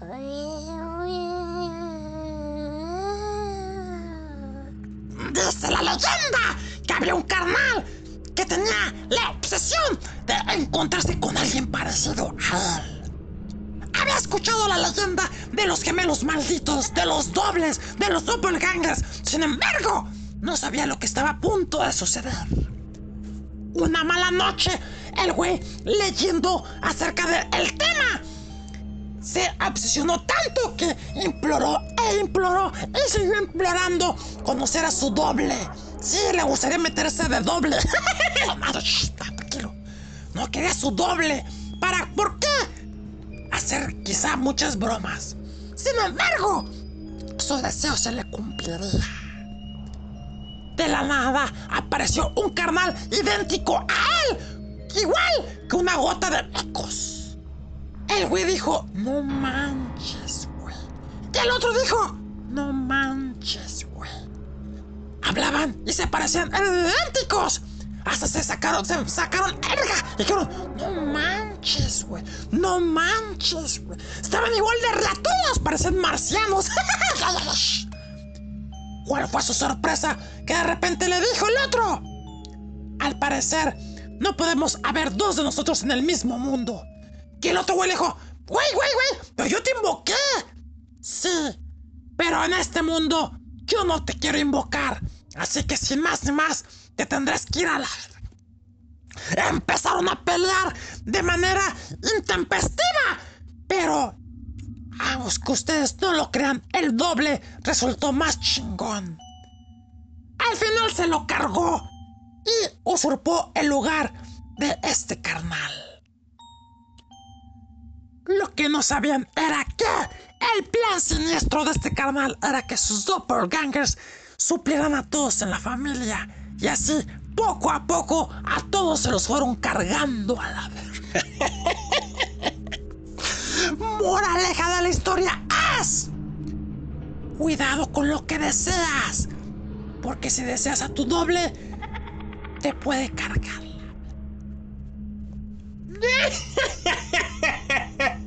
Dice la leyenda que había un carnal que tenía la obsesión de encontrarse con alguien parecido a él. Había escuchado la leyenda de los gemelos malditos, de los dobles, de los doppelgangers. Sin embargo, no sabía lo que estaba a punto de suceder. Una mala noche, el güey leyendo acerca del tema se obsesionó tanto que imploró e imploró y siguió implorando conocer a su doble. Sí, le gustaría meterse de doble. No quería su doble. ¿Para por qué? Hacer quizá muchas bromas. Sin embargo, su deseo se le cumpliría. De la nada apareció un carnal idéntico a él. Igual que una gota de ecos. El güey dijo, no manches, güey. Y el otro dijo, no manches, güey. Hablaban y se parecían idénticos. Hasta se sacaron, se sacaron erga. Y dijeron, no manches, güey. No manches, güey. Estaban igual de relatudos, parecen marcianos. ¿Cuál fue su sorpresa? Que de repente le dijo el otro. Al parecer, no podemos haber dos de nosotros en el mismo mundo. Y el otro güey le dijo, güey, güey, güey, pero yo te invoqué. Sí, pero en este mundo yo no te quiero invocar. Así que sin más ni más, te tendrás que ir a la... Empezaron a pelear de manera intempestiva. Pero, aunque ustedes no lo crean, el doble resultó más chingón. Al final se lo cargó y usurpó el lugar de este carnal. Lo que no sabían era que el plan siniestro de este carnal era que sus doppelgangers suplieran a todos en la familia y así poco a poco a todos se los fueron cargando a la verga. Moraleja de la historia es cuidado con lo que deseas, porque si deseas a tu doble te puede cargar.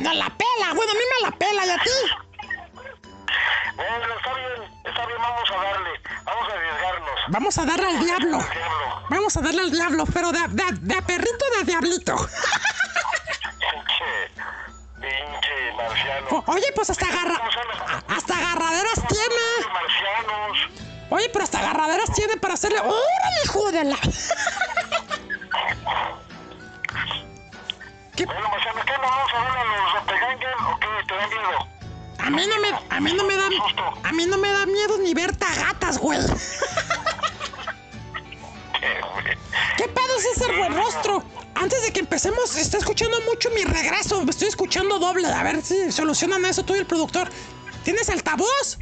No, no la pela. Bueno, a mí me la pela y a ti. Bueno, está bien, está bien, vamos a darle. Vamos a arriesgarnos. Vamos a darle al diablo. Diablo. Vamos a darle al diablo, pero de, de, de a perrito de diablito. Pinche, pinche marciano. O- Oye, pues hasta agarra... ¿Cómo son los Hasta agarraderas tiene. marcianos? Oye, pero hasta agarraderas tiene para hacerle. ¡Órale, hijo de la! A mí no me da, a mí no me da miedo ni ver tagatas, güey. ¿Qué, pedo es ese rostro? Antes de que empecemos, está escuchando mucho mi regreso. Me estoy escuchando doble. A ver si solucionan eso tú y el productor. ¿Tienes altavoz?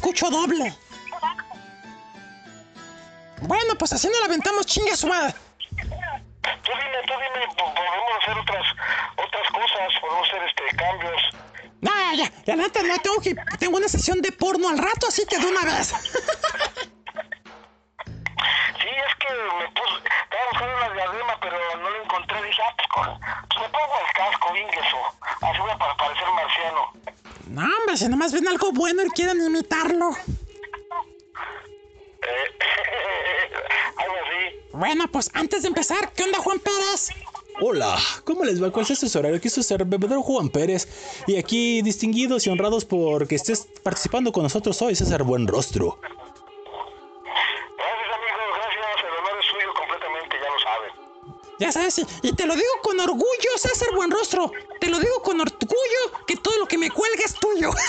Escucho doble. Bueno, pues así nos la aventamos chinga su madre. tú dime, tú dime, po- podemos hacer otras otras cosas, podemos hacer este cambios. No, ya, ya, la neta, no tengo que. Tengo una sesión de porno al rato, así que de una vez. Hola, ¿cómo les va? ¿Cuál es su horario? Aquí es su bebedor Juan Pérez. Y aquí distinguidos y honrados por que estés participando con nosotros hoy, César Buenrostro. Gracias, amigos, gracias. El honor es suyo completamente, ya lo saben. Ya sabes, y, te lo digo con orgullo, César Buenrostro. Te lo digo con orgullo que todo lo que me cuelga es tuyo.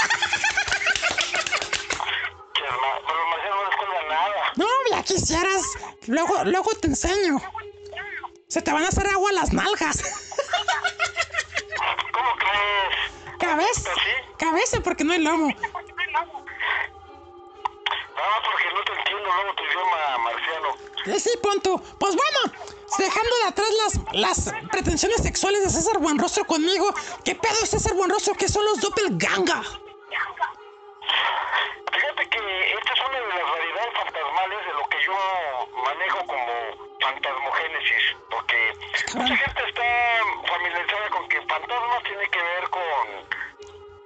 Pero no les cuelga nada. No, ya quisieras. Luego, luego te enseño. Se te van a hacer agua las nalgas. ¿Cómo crees? Cabeza. ¿Sí? Cabeza porque no hay lomo. Ah, porque no te entiendo luego tu idioma marciano. Eh, Sí, punto. Pues bueno, dejando de atrás las, las pretensiones sexuales de César Buenrostro conmigo, ¿qué pedo es César Buenrostro? ¿Qué son los doppelganger? Fíjate que esta es una de las variedades fantasmales de lo que yo manejo como fantasmogénesis, porque mucha gente está familiarizada con que fantasmas tiene que ver con,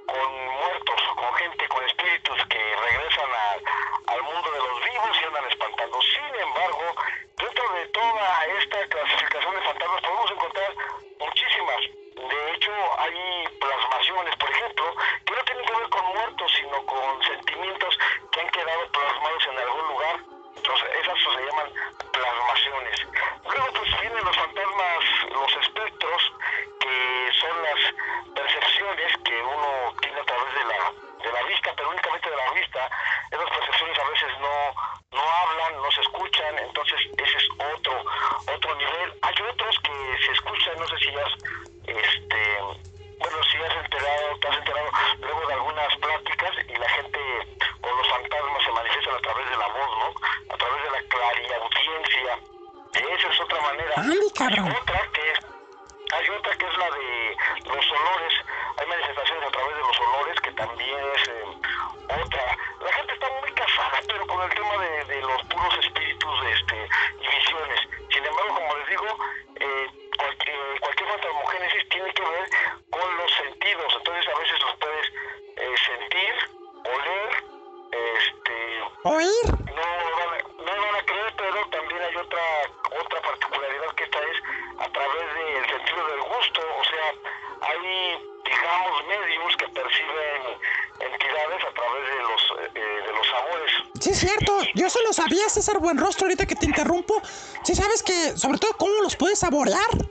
con muertos, con gente, con espíritus que regresan a- al mundo de los vivos y andan espantando. Sin embargo, dentro de toda esta clasificación de fantasmas podemos encontrar muchísimas. De hecho, hay plasmaciones, por ejemplo, que no tienen que ver con muertos, con sentimientos que han quedado plasmados en algún lugar. Entonces, esas se llaman plasmaciones. Luego, pues vienen los fantasmas, los espectros, que son las percepciones que uno tiene a través de la, de la vista, pero únicamente de la vista. Esas percepciones a veces no, no hablan, no se escuchan, entonces ese es otro, otro nivel. Hay otros que se escuchan, no sé si ya este, bueno, si has enterado, te has enterado Esa es otra manera. Ah, Ay, cabrón. Hay otra que es, hay otra que es la de los olores. Hay manifestaciones a través de los olores que también es eh, otra. La gente está muy casada, pero con el tema de, de los puros espíritus de este, y lo sabías, César Buenrostro, ahorita que te interrumpo. Si ¿Sí sabes que, sobre todo, cómo los puedes saborear.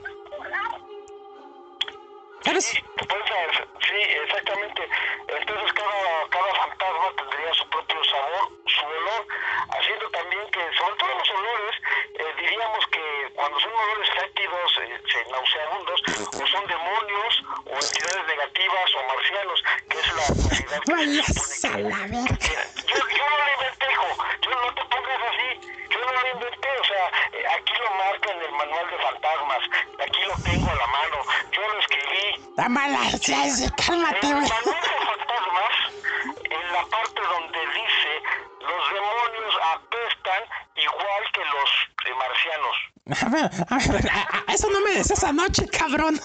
empezó esa noche, cabrón.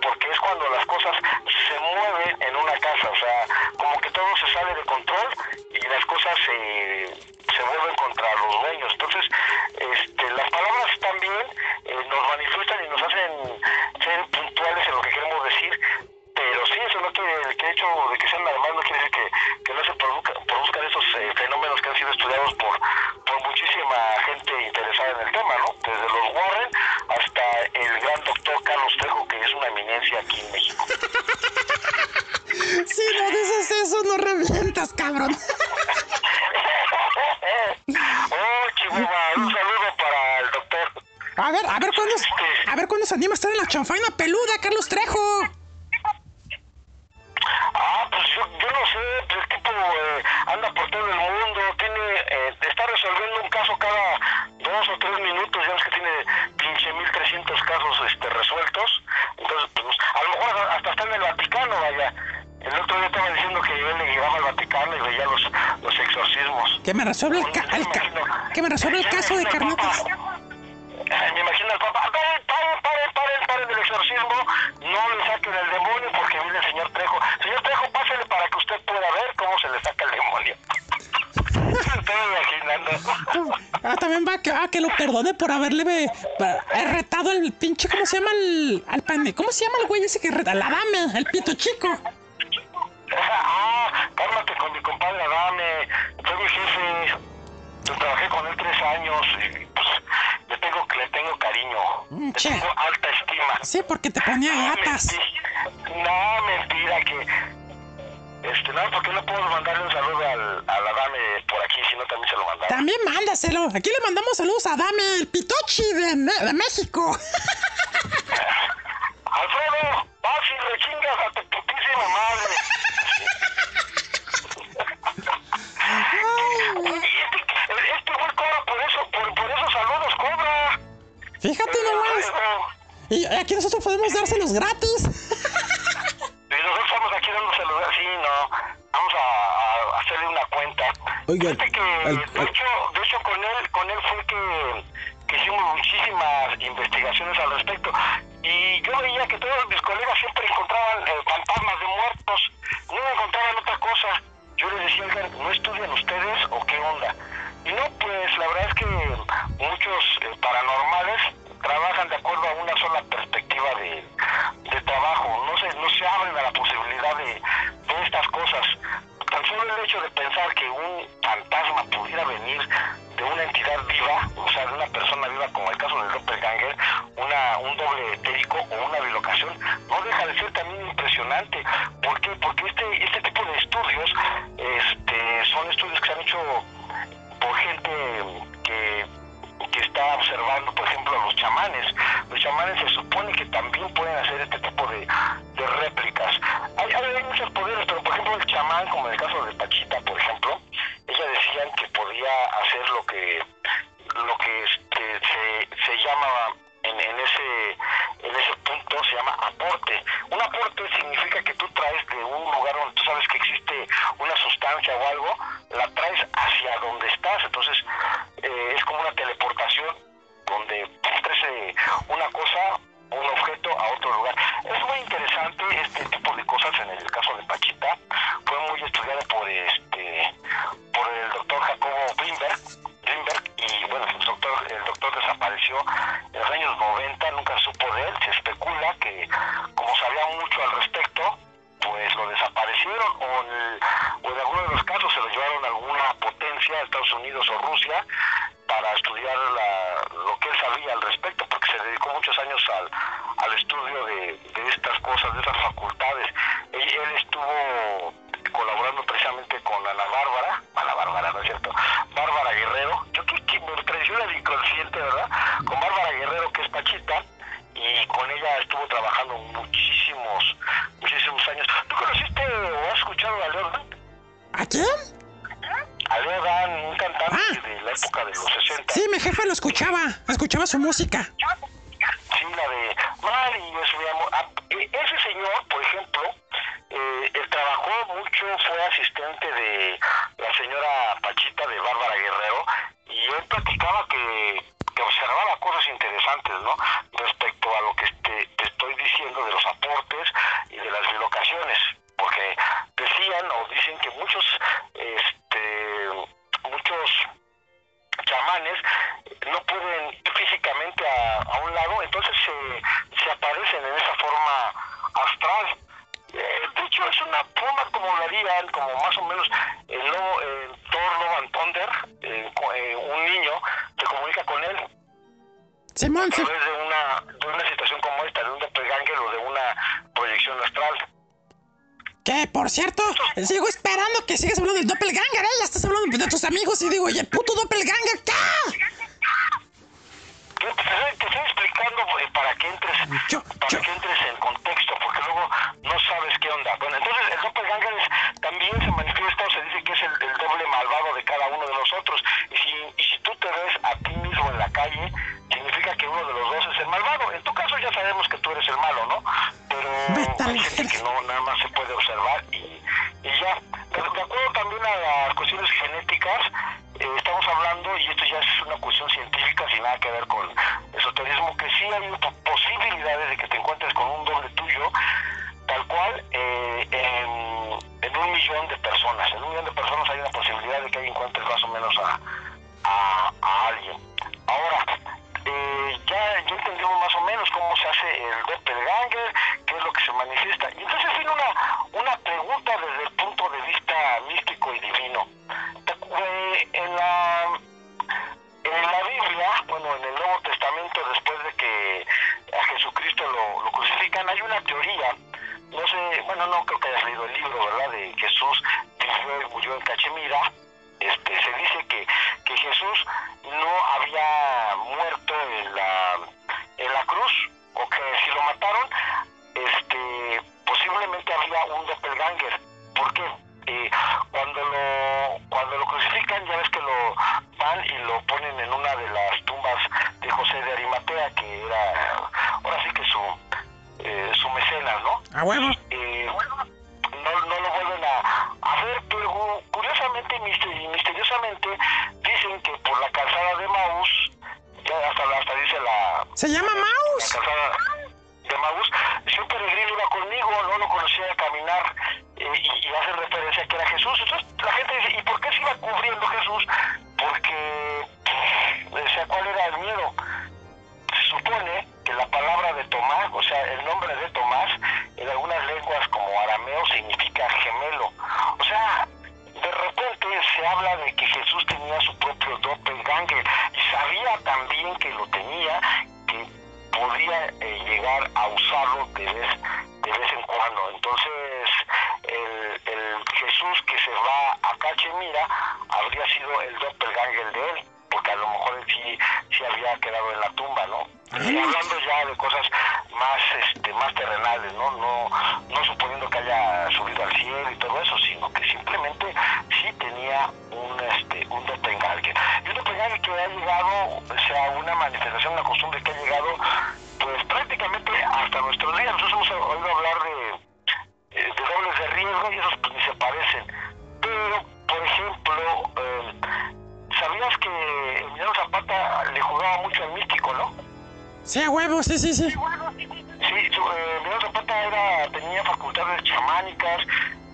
porque es cuando las cosas se mueven en una casa, o sea, como que todo se sale de control y las cosas se, se vuelven contra los dueños. Entonces, chanfaina peluda, Carlos Trejo. Ah, pues yo, no sé, pues, el tipo eh, anda por todo el mundo, tiene, eh, está resolviendo un caso cada dos o tres minutos, ya ves que tiene 15.300 casos este, resueltos, entonces pues, pues a lo mejor hasta está en el Vaticano, vaya. El otro día estaba diciendo que yo le llegaba al Vaticano y veía los, los exorcismos. Que me resuelve el, ca pues, el, me resuelve el caso de Carnotas. que lo perdone por haberle be, be, retado al pinche, ¿cómo se llama? El, al pan, ¿Cómo se llama el güey ese que reta? La dame, el pito chico. ah, cálmate con mi compadre Adame, fue mi jefe, yo trabajé con él tres años y pues le tengo, le tengo cariño, mm, che. le tengo alta estima. Sí, porque te ponía gatas. mandamos saludos a Dame, el Pitochi de, de México. Rusia para estudiar lo que él sabía al respecto, porque se dedicó muchos años al, estudio de, estas cosas, de esas facultades. Él, él estuvo colaborando precisamente con Ana Barba Sí, mi jefa lo escuchaba, escuchaba su música. cierto, sigo esperando que sigas hablando del doppelganger, ¿eh? Ya estás hablando de tus amigos y digo, oye, puto doppelganger, ¿qué? el doppelganger de él, porque a lo mejor él sí, sí había quedado en la tumba, ¿no? Y hablando ya de cosas más este más terrenales, ¿no? No, no suponiendo que haya subido al cielo y todo eso, sino que simplemente sí tenía un este un doppelganger. Y un doppelganger que ha llegado, o sea, una manifestación, una costumbre que ha llegado pues prácticamente hasta nuestros días. Nosotros hemos oído hablar de Sí, huevo, sí, sí, sí. Sí, huevo, su, eh, Zapata era, tenía facultades chamánicas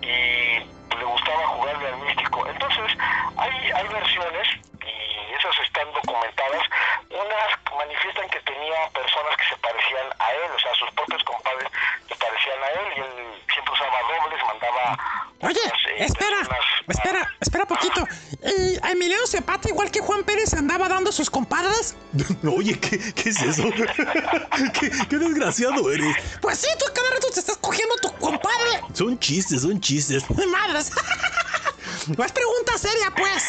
y le gustaba jugarle al místico. Entonces, hay, hay versiones, y esas están documentadas, unas manifiestan que tenía personas que se parecían a él, o sea, sus propios compadres se parecían a él y él siempre usaba dobles, mandaba... Oye, unas, eh, ah, espera, espera, ah, espera poquito. ¿Y eh, Emiliano Zapata, igual que Juan Pérez, andaba dando sus compadres? Oye, ¿qué, es eso? ¿Qué, ¿Qué, desgraciado eres. Pues sí, tú cada rato te estás cogiendo a tu compadre. Son chistes, son chistes. ¡Madres! No es pregunta seria, pues.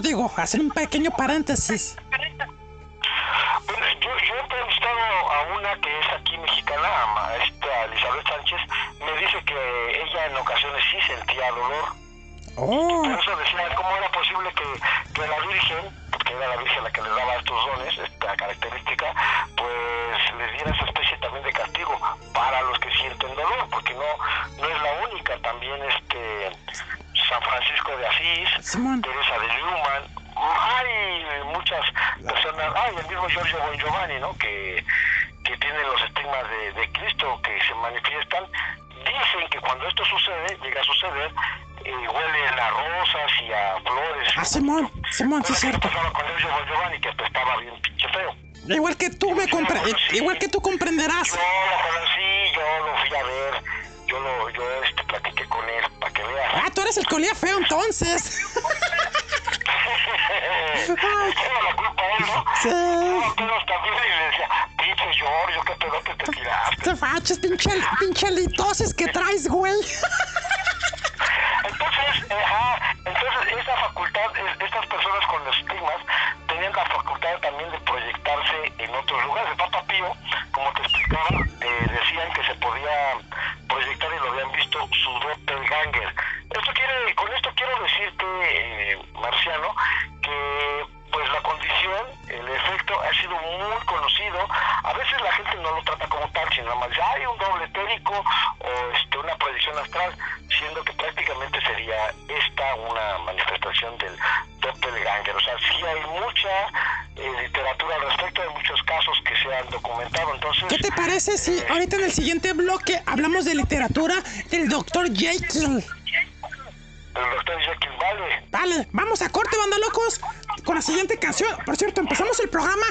digo, hacer un pequeño paréntesis. rollo que te tiraste. Te faches, pinche, pinche litosis que traes, güey. Entonces, ajá, entonces esa facultad, estas personas con los estigmas tenían la facultad también de proyectarse en otros lugares. El Papa Pío, como te explicaba, eh, decían que se podía programas, ya hay un doble teórico o este, una proyección astral, siendo que prácticamente sería esta una manifestación del doppelganger. O sea, sí hay mucha eh, literatura al respecto, hay muchos casos que se han documentado. Entonces, ¿Qué te parece si eh, ahorita en el siguiente bloque hablamos de literatura del doctor Jekyll? El doctor vale. Vale, vamos a corte, banda locos, con la siguiente canción. Por cierto, empezamos el programa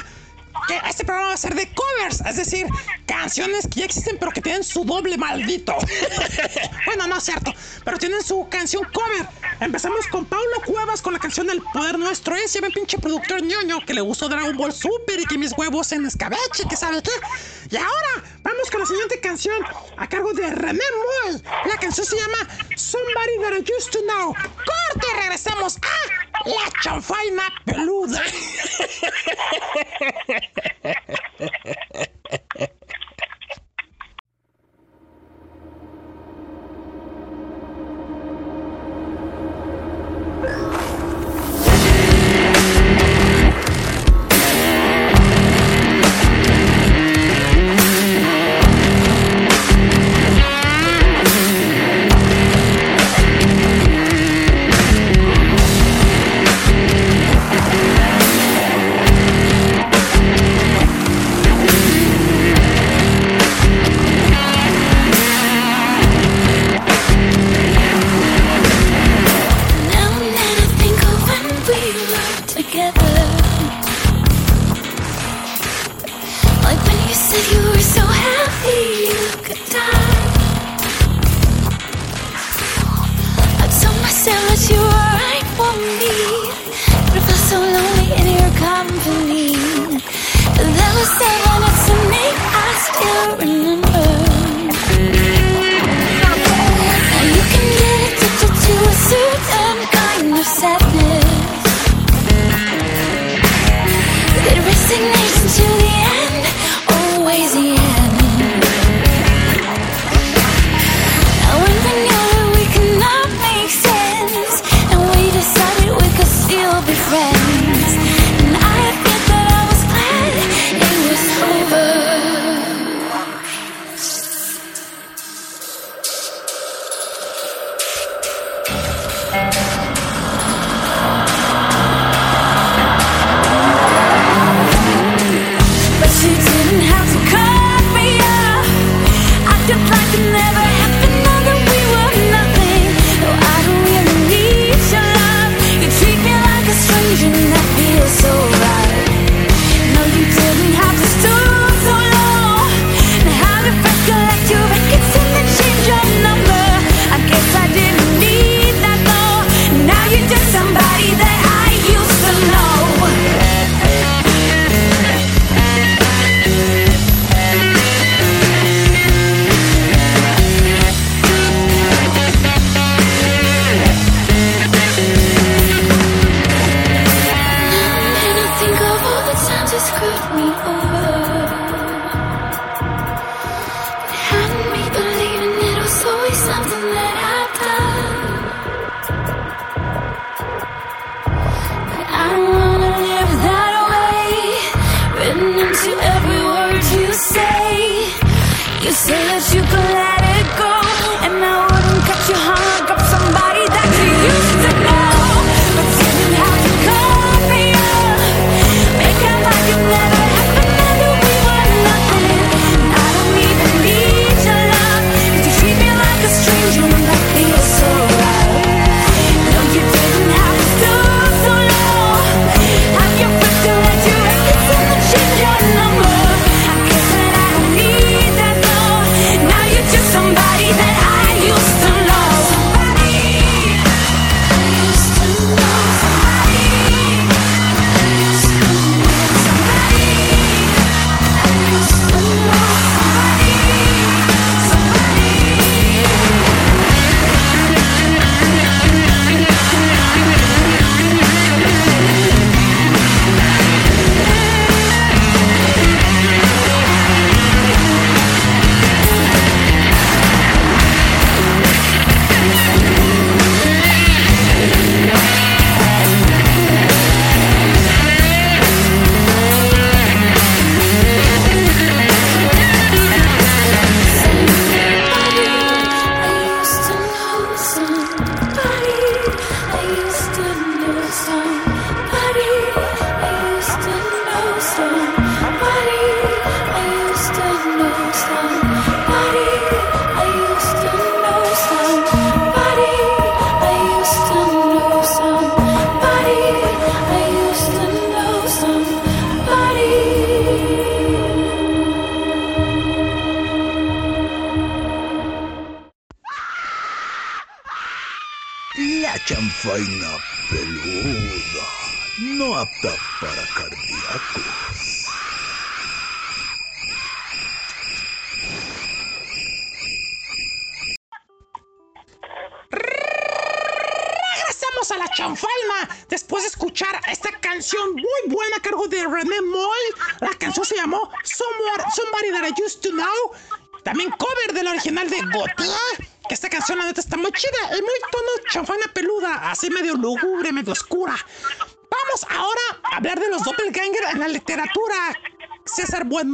que este programa va a ser de covers, es decir, canciones que ya existen pero que tienen su doble maldito. bueno, no es cierto, pero tienen su canción cover. Empezamos con Paulo Cuevas con la canción El Poder Nuestro. Ese ven pinche productor ñoño que le gustó Dragon Ball Super y que mis huevos en escabeche, que sabe qué. Y ahora vamos con la siguiente canción a cargo de René Moy. La canción se llama Somebody That I Used to Know. Corte y regresamos a La Chanfaina Peluda.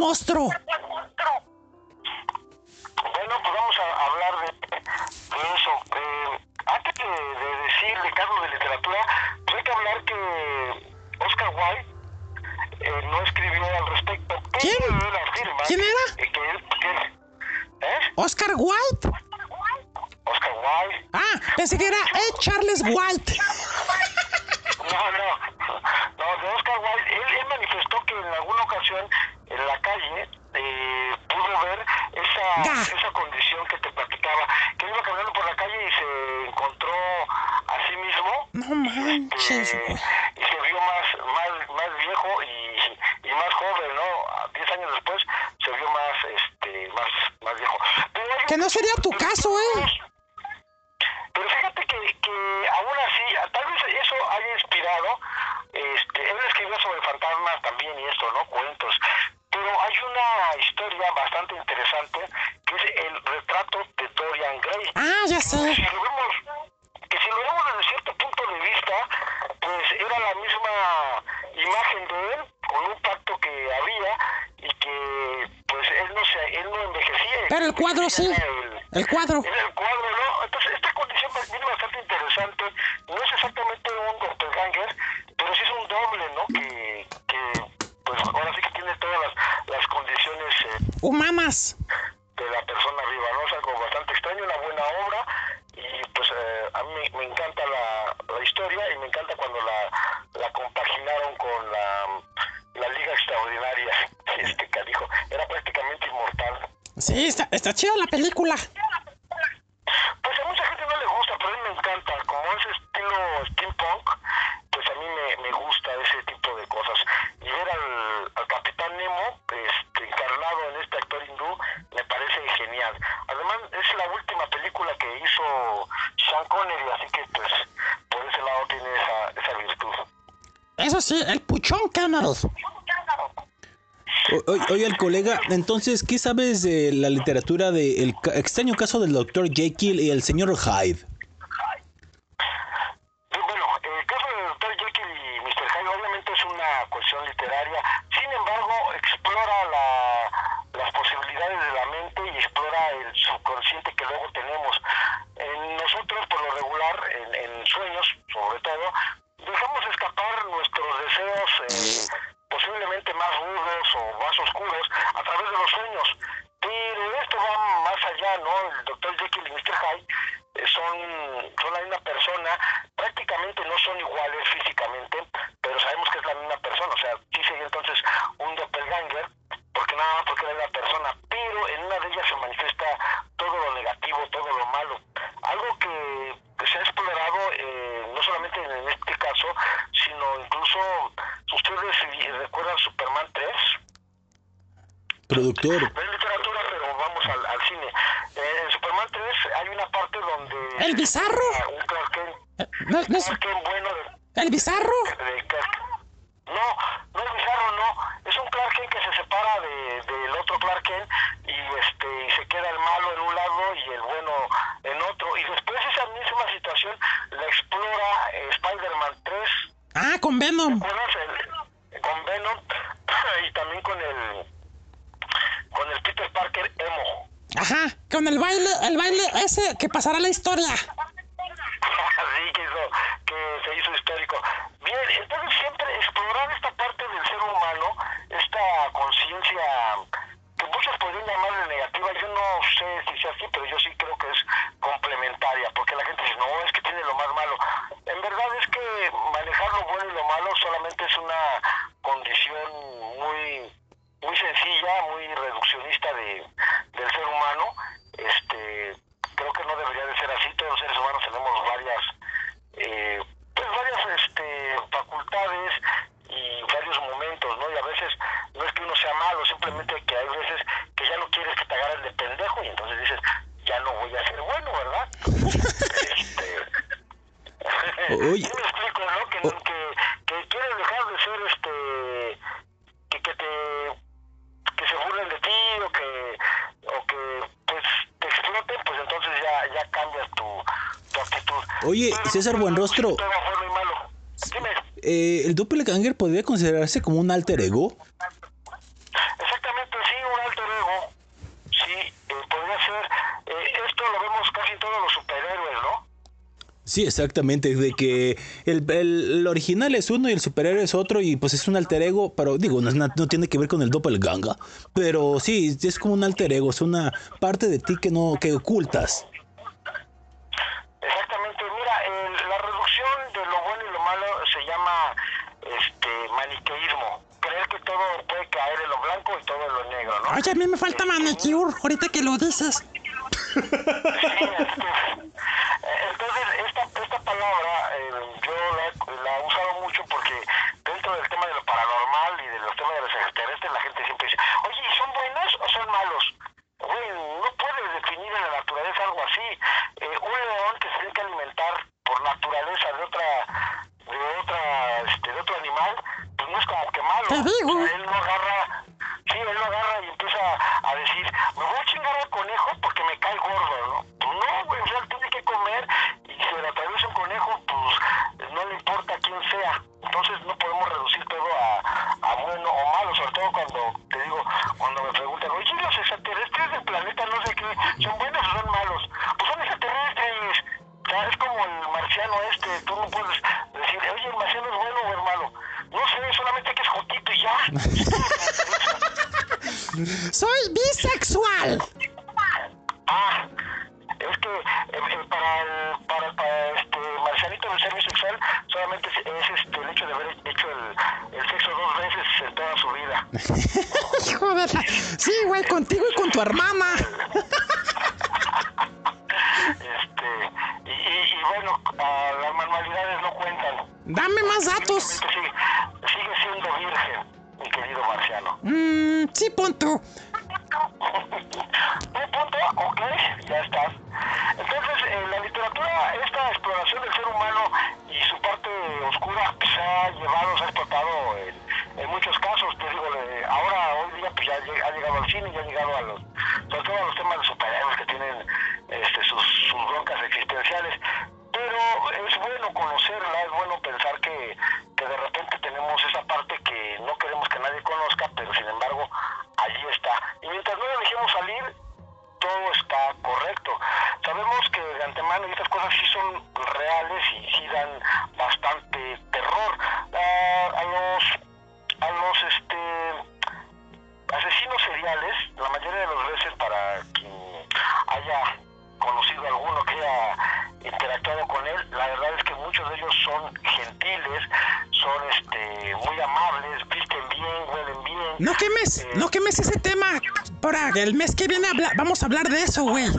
monstro! Pero el cuadro sí. El, el cuadro. El cuadro, ¿no? Entonces, esta condición viene bastante interesante. No es exactamente un doppelganger, pero sí es un doble, ¿no? Que, que pues ahora sí que tiene todas las, las condiciones. Eh, Humanas. Sí, está, está chida la película. Pues a mucha gente no le gusta, pero a mí me encanta. Como es estilo steampunk, pues a mí me, gusta ese tipo de cosas. Y ver al, Capitán Nemo este, encarnado en este actor hindú me parece genial. Además, es la última película que hizo Sean Connery, así que pues por ese lado tiene esa, esa virtud. Eso sí, el puchón Cameron oye, al colega, entonces, ¿qué sabes de la literatura del de extraño caso del doctor Jekyll y el señor Hyde? César Buenrostro. Eh, ¿El Doppelganger podría considerarse como un alter ego? Exactamente, sí, un alter ego. Sí, eh, podría ser. Eh, esto lo vemos casi todos los superhéroes, ¿no? Sí, exactamente, de que el, original es uno y el superhéroe es otro y pues es un alter ego, pero digo, no, no tiene que ver con el doppelganger, pero sí, es como un alter ego, es una parte de ti que no que ocultas. negro, ¿no? Oye, a mí me falta manicure, ahorita que lo dices. Entonces, esta, esta palabra eh, yo la, la, he usado mucho porque dentro del tema de lo paranormal y de los temas de los extraterrestres, la gente siempre dice, oye, son buenos o son malos? Güey, no puedes definir en la naturaleza algo así. Eh, un león que se tiene que alimentar por naturaleza de otra, de otra, este, de otro animal, pues no es como que malo. Te digo.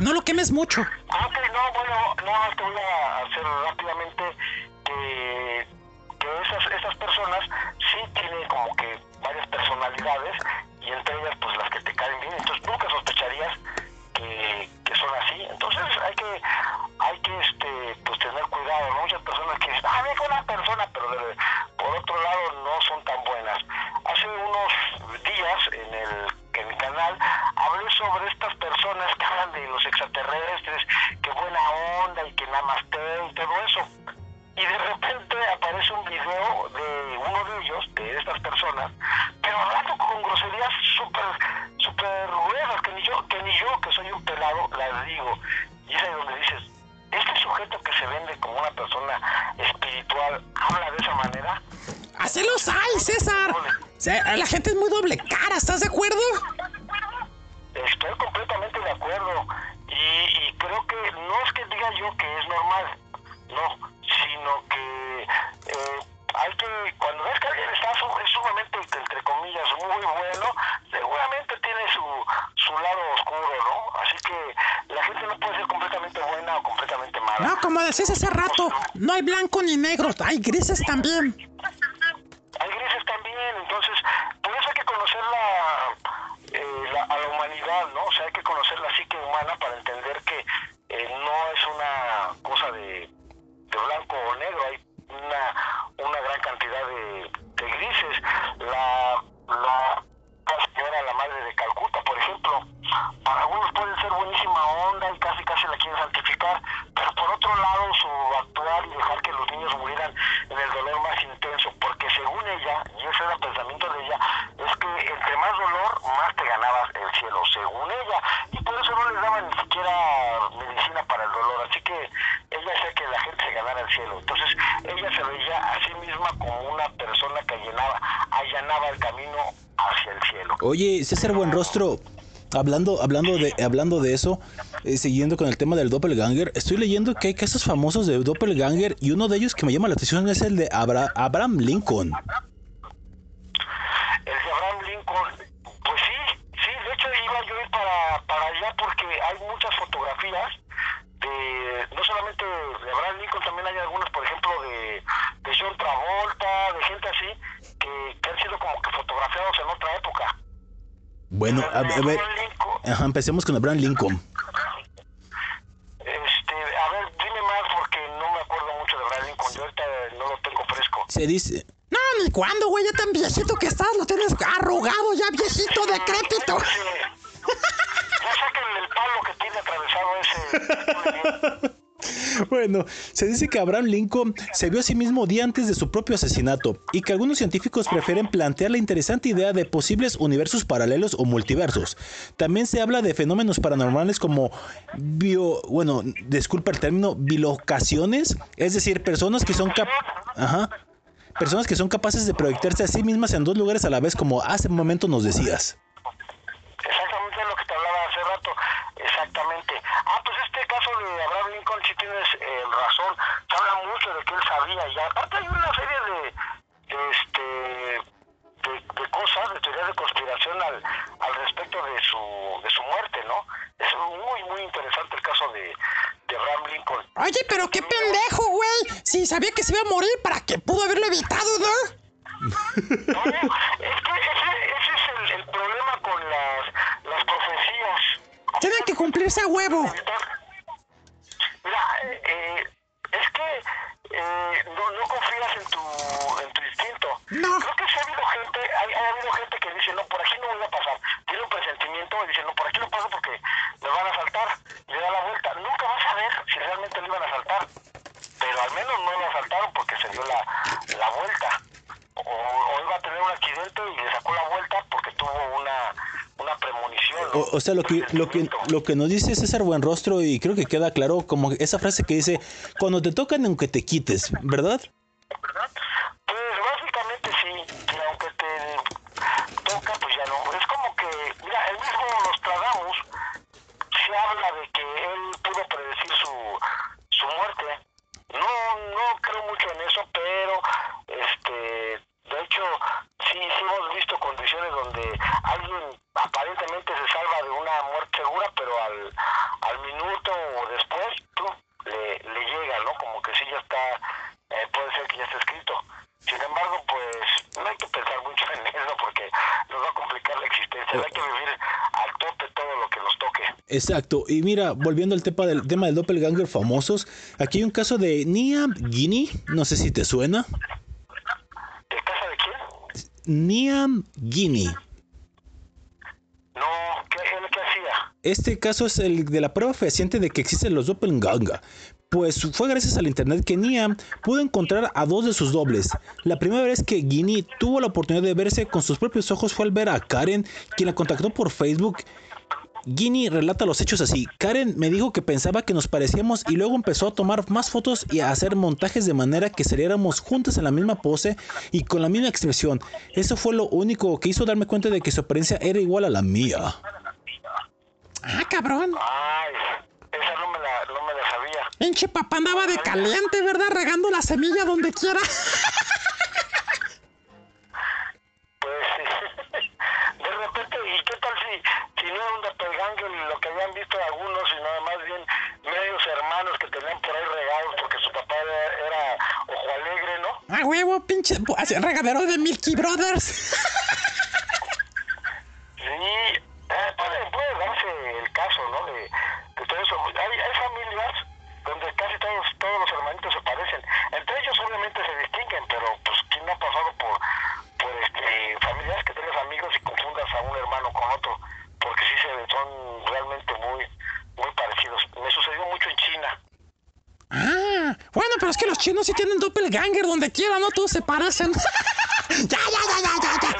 No lo quemes mucho. muy bueno, seguramente tiene su, su lado oscuro, ¿no? Así que la gente no puede ser completamente buena o completamente mala. No, como decís hace rato, pues no hay blanco ni negro, hay grises también. Oye, César Buenrostro, hablando, hablando, de, hablando de eso, eh, siguiendo con el tema del doppelganger, estoy leyendo que hay casos famosos de doppelganger y uno de ellos que me llama la atención es el de Abra- Abraham Lincoln. El de Abraham Lincoln, pues sí, sí, de hecho iba yo a ir para, para allá porque hay muchas fotografías de, no solamente de Abraham Lincoln, también hay algunas, por ejemplo, de, de John Travolta, de gente así, que, que han sido como que fotografiados en otra época. Bueno, a, a ver, Abraham Lincoln, ajá, empecemos con Abraham Lincoln. este, a ver, dime más porque no me acuerdo mucho de Abraham Lincoln, yo ahorita no lo tengo fresco. Se dice, No, ni cuándo, güey, ya tan viejito que estás, lo tienes arrugado, ya viejito, decrépito. Sí. Ya saquen el palo que tiene atravesado ese. Se dice que Abraham Lincoln se vio a sí mismo día antes de su propio asesinato y que algunos científicos prefieren plantear la interesante idea de posibles universos paralelos o multiversos. También se habla de fenómenos paranormales como bio, bueno, disculpa el término, bilocaciones, es decir, personas que son cap. Personas que son capaces de proyectarse a sí mismas en dos lugares a la vez como hace un momento nos decías. Exactamente lo que te hablaba hace rato. Exactamente. Ah, pues caso de Abraham Lincoln sí tienes eh, razón. Se habla mucho de que él sabía. Y aparte hay una serie de, de este de, de cosas, de teorías de conspiración al, al respecto de su, de su muerte, ¿no? Es muy, muy interesante el caso de, de Abraham Lincoln. Oye, pero qué pendejo, güey. Si sabía que se iba a morir, ¿para qué pudo haberlo evitado, no? No, es que ese, ese es el, el problema con las, las profecías. Tienen que cumplirse a huevo. Mira, eh, eh, es que eh, no, no confías en tu, en tu instinto. No. Creo que sí ha habido gente, hay, ha habido gente que dice, no, por aquí no voy a pasar. Tiene un presentimiento y dice, no, por aquí no paso porque me van a saltar. Le da la vuelta. Nunca vas a ver si realmente le iban a saltar. Pero al menos no lo asaltaron porque se dio la, la vuelta. O, o iba a tener un accidente y le sacó la vuelta porque tuvo una, una premonición. ¿no? O, o sea, lo que, lo, que, lo que nos dice César Buenrostro, y creo que queda claro, como esa frase que dice, cuando te tocan, aunque te quites, ¿verdad? Pues básicamente sí, que aunque te toca, pues ya no. Es como que, mira, el mismo Nostradamus se habla de que él pudo predecir su, su muerte. No, no creo mucho en eso, pero este, de hecho, sí, sí hemos visto condiciones donde alguien aparentemente se salva de una muerte segura, pero al, al minuto o después, tú, le, le llega, ¿no? Como que sí ya está, eh, puede ser que ya está escrito. Sin embargo, pues no hay que pensar mucho en eso porque nos va a complicar la existencia. Hay que vivir al tope todo lo que nos toque. Exacto. Y mira, volviendo al tema del tema del doppelganger famosos, aquí hay un caso de Niam Guinea, no sé si te suena. ¿De casa de quién? Niam Guinea. No, ¿qué, él qué hacía? Este caso es el de la prueba fehaciente de que existen los doppelganger. Pues fue gracias al internet que Niam pudo encontrar a dos de sus dobles. La primera vez que Guinea tuvo la oportunidad de verse con sus propios ojos fue al ver a Karen, quien la contactó por Facebook. Guinea relata los hechos así. Karen me dijo que pensaba que nos parecíamos y luego empezó a tomar más fotos y a hacer montajes de manera que saliéramos juntas en la misma pose y con la misma expresión. Eso fue lo único que hizo darme cuenta de que su apariencia era igual a la mía. Ah, cabrón. Ay, esa no me la, no me la sabía. Pinche papá andaba de caliente, ¿verdad? Regando la semilla donde quiera. Pues sí. De repente, ¿y qué tal si, si no era un doppelganger y lo que habían visto algunos, sino más bien medios hermanos que tenían por ahí regados porque su papá era, era ojo alegre, ¿no? Ah, huevo, pinche regadero de Milky Brothers. Sí, eh, puede, puede darse el caso, ¿no? De, de todo eso. Hay, hay familias donde casi todos, todos los hermanitos se parecen. Entre ellos obviamente se distinguen, pero pues ¿quién no ha pasado por, por este, familias que tengas amigos y confundas a un hermano con otro? Porque sí se son realmente muy, muy parecidos. Me sucedió mucho en China. Ah, bueno, pero es que los chinos sí tienen doppelganger donde quiera, ¿no? Todos se parecen. ya, ya, ya, ya, ya,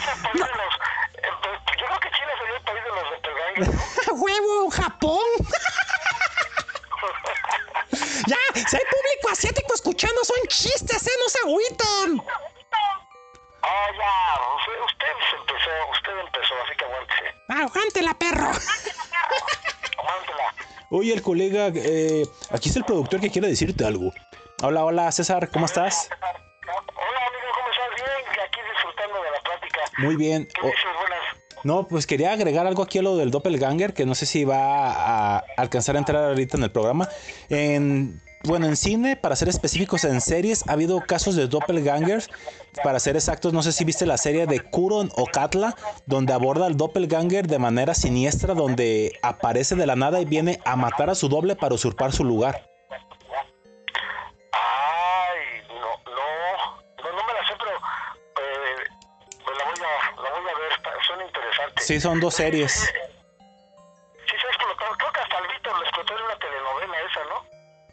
colega, eh, aquí es el productor que quiere decirte algo. Hola, hola, César, ¿cómo estás? Hola, amigo, ¿cómo estás? Bien, aquí disfrutando de la plática. Muy bien. No, pues quería agregar algo aquí a lo del doppelganger, que no sé si va a alcanzar a entrar ahorita en el programa. En, bueno, en cine, para ser específicos, en series, ha habido casos de doppelgangers. Para ser exactos, no sé si viste la serie de Kuron o Katla, donde aborda al doppelganger de manera siniestra, donde aparece de la nada y viene a matar a su doble para usurpar su lugar. Ay, no, no, no, no me la sé, pero eh, la voy a, la voy a ver, está- suena interesante. Sí, son dos series.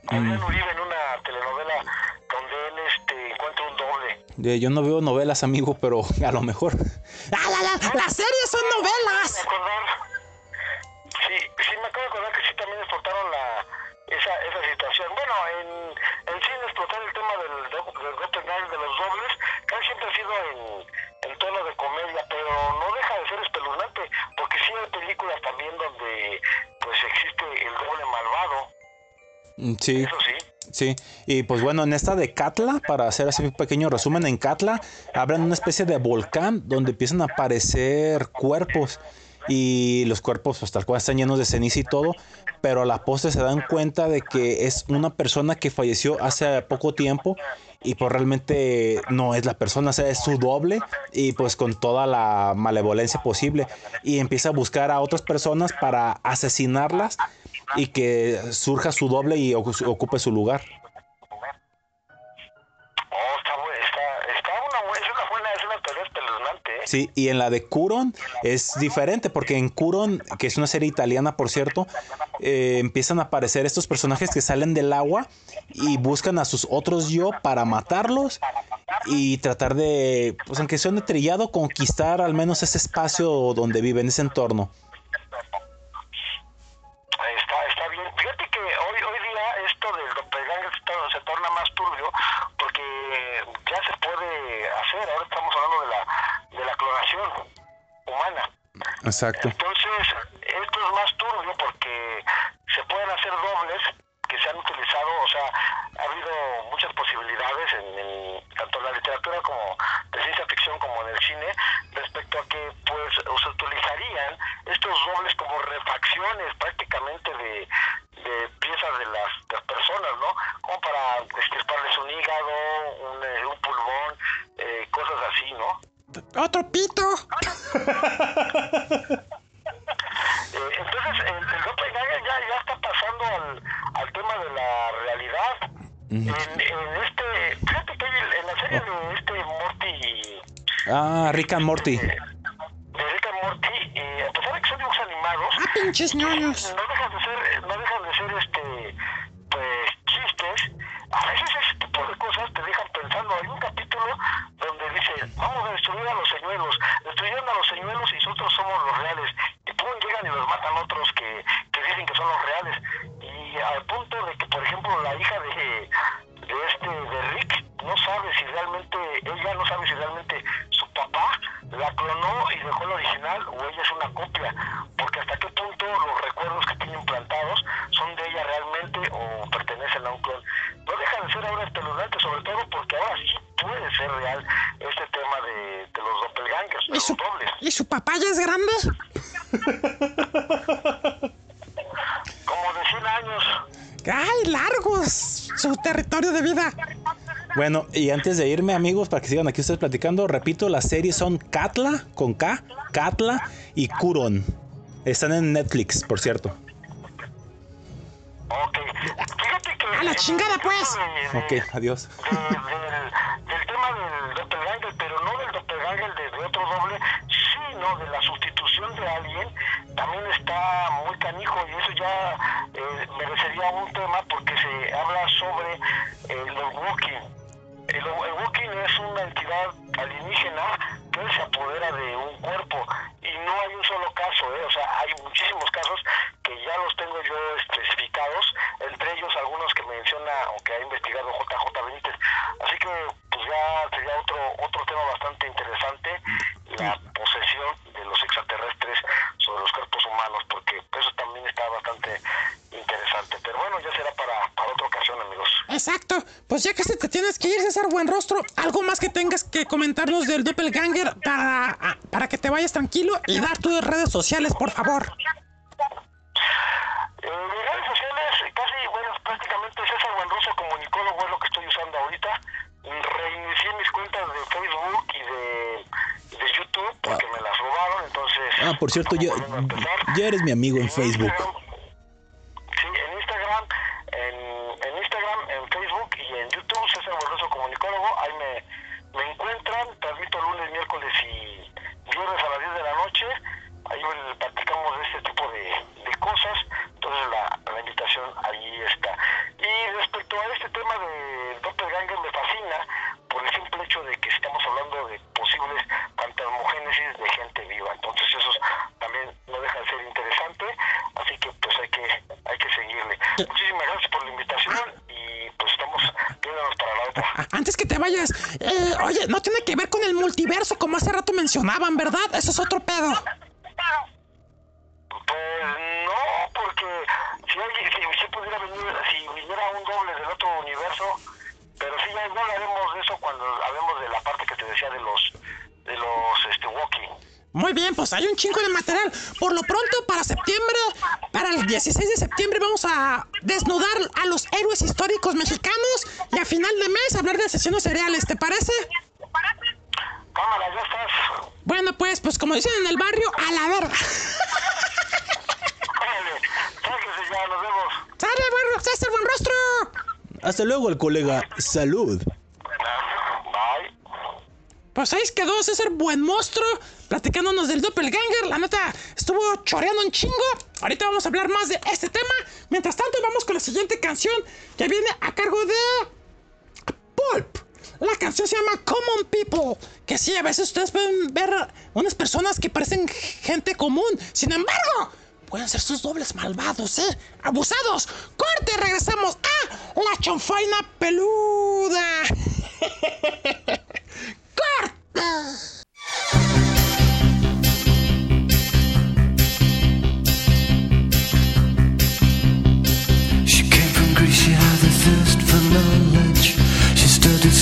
Adrián Uribe en una telenovela donde él este, encuentra un doble. Eh, yo no veo novelas, amigo, pero a lo mejor. Ah, la, la, las series son Me novelas. acordar, sí, sí me acabo de acordar que sí también explotaron la, esa, esa situación. Bueno, en, en cine explotar el tema del, del doppelganger, de los dobles, casi siempre ha sido en, en tono de comedia, pero no deja de ser espeluznante, porque sí hay películas también donde pues existe el doble malvado, Mm, Sí, eso sí. sí. Y pues bueno, en esta de Katla, para hacer así un pequeño resumen, en Katla hablan de una especie de volcán donde empiezan a aparecer cuerpos. Y los cuerpos, pues tal cual están llenos de ceniza y todo. Pero a la postre se dan cuenta de que es una persona que falleció hace poco tiempo. Y pues realmente no es la persona, o sea, es su doble. Y pues con toda la malevolencia posible. Y empieza a buscar a otras personas para asesinarlas. Y que surja su doble y ocu- ocupe su lugar. Oh, está buena, está, está una, bu- es una buena, es una teoría espeluznante, ¿eh? Sí, y en la de Curon es diferente, porque en Curon, que es una serie italiana, por cierto, eh, empiezan a aparecer estos personajes que salen del agua y buscan a sus otros yo para matarlos y tratar de, pues aunque sea un trillado, conquistar al menos ese espacio donde viven, ese entorno. Exacto. Entonces, esto es más turbio porque se pueden hacer dobles que se han utilizado, o sea, ha habido muchas posibilidades en, en tanto en la literatura como de ciencia ficción como en el cine respecto a que pues se utilizarían estos dobles como refacciones prácticamente de, de piezas de las, de las personas, ¿no? Como para extirparles un hígado, un, eh, un pulmón, eh, cosas así, ¿no? Otro pito. Entonces, el, el doppelganger ya, ya está pasando al, al tema de la realidad. en, en este, fíjate que en la serie de este Morty, Ah, Rick and Morty. de Rick and Morty, eh, a pesar de que son dibujos animados, Ah, pinches ñoños. no dejan de ser, no dejan de ser este, pues, chistes. A veces ese tipo de cosas te dejan pensando. Hay un capítulo donde dice, vamos a destruir a los señuelos, destruyeron a los señuelos y nosotros somos los reales. Y pum, llegan y los matan otros que, que dicen que son los reales. Y al punto de que, por ejemplo, la hija de, de este, de Rick, no sabe si realmente, ella no sabe si realmente su papá la clonó y dejó la original o ella es una copia, porque hasta qué punto los recuerdos que tiene implantados son de ella realmente o pertenecen a un clon. No deja de ser ahora espeluznante, sobre todo porque ahora sí puede ser real este tema de, de los doppelgangers, de ¿Y los su, dobles. ¿Y su papá ya es grande? Como de 100 años. ¡Ay, largos! Su territorio de vida. Bueno, y antes de irme, amigos, para que sigan aquí ustedes platicando, repito, las series son Katla, con K, Katla y Kuron. Están en Netflix, por cierto. Ok. Fíjate que... A la chingada, pues. caso de- de- Ok, adiós. Comentarnos del Doppelganger para, ah, para que te vayas tranquilo y dar tus redes sociales, por favor. Eh, mis redes sociales, casi, bueno, prácticamente César Buenroso Comunicólogo es lo que estoy usando ahorita. Reinicié mis cuentas de Facebook y de, de YouTube porque me las robaron, entonces... Ah, por cierto, ya, ya eres mi amigo en Facebook. Sí, en Instagram, en, en Instagram, en Facebook y en YouTube, César Borroso Comunicólogo, ahí me, me encuentran, transmito lunes, miércoles y viernes a las 10 de la noche, ahí el- platicamos de este tipo de, de cosas, entonces la, la invitación ahí está. Y respecto a este tema de Doppelganger me fascina por el simple hecho de que estamos hablando de posibles fantasmogénesis de gente viva, entonces eso también no deja de ser interesante, así que pues hay que hay que seguirle. Muchísimas gracias por la invitación y pues estamos viéndonos para la otra. Ah, Eh, oye, no tiene que ver con el multiverso como hace rato mencionaban, ¿verdad? Eso es otro pedo. Pues no, porque si alguien, pudiera venir, si viniera un doble del otro universo, pero sí ya no hablaremos de eso cuando hablemos de la parte que te decía de los de los este walking. Muy bien, pues hay un chingo de material. Por lo pronto, para septiembre, para el 16 de septiembre, vamos a desnudar a los héroes históricos mexicanos a final de mes hablar de asesinos seriales, ¿te parece? Cámara, ya estás. Bueno, pues, pues como dicen en el barrio, a la verga. Órale, sáquese ya, nos vemos. ¡Sale, buen, César, buen rostro! Hasta luego, el colega. Salud. Bye. Pues ahí quedó César Buen Monstruo platicándonos del Doppelganger. La neta estuvo choreando un chingo. Ahorita vamos a hablar más de este tema. Mientras tanto, vamos con la siguiente canción que viene a cargo de La canción se llama Common People. Que sí, a veces ustedes pueden ver unas personas que parecen gente común. Sin embargo, pueden ser sus dobles malvados, ¿eh? Abusados. Corte, regresamos a la chonfaina peluda. ¡Corte! She came from Greece, she had a thirst for knowledge.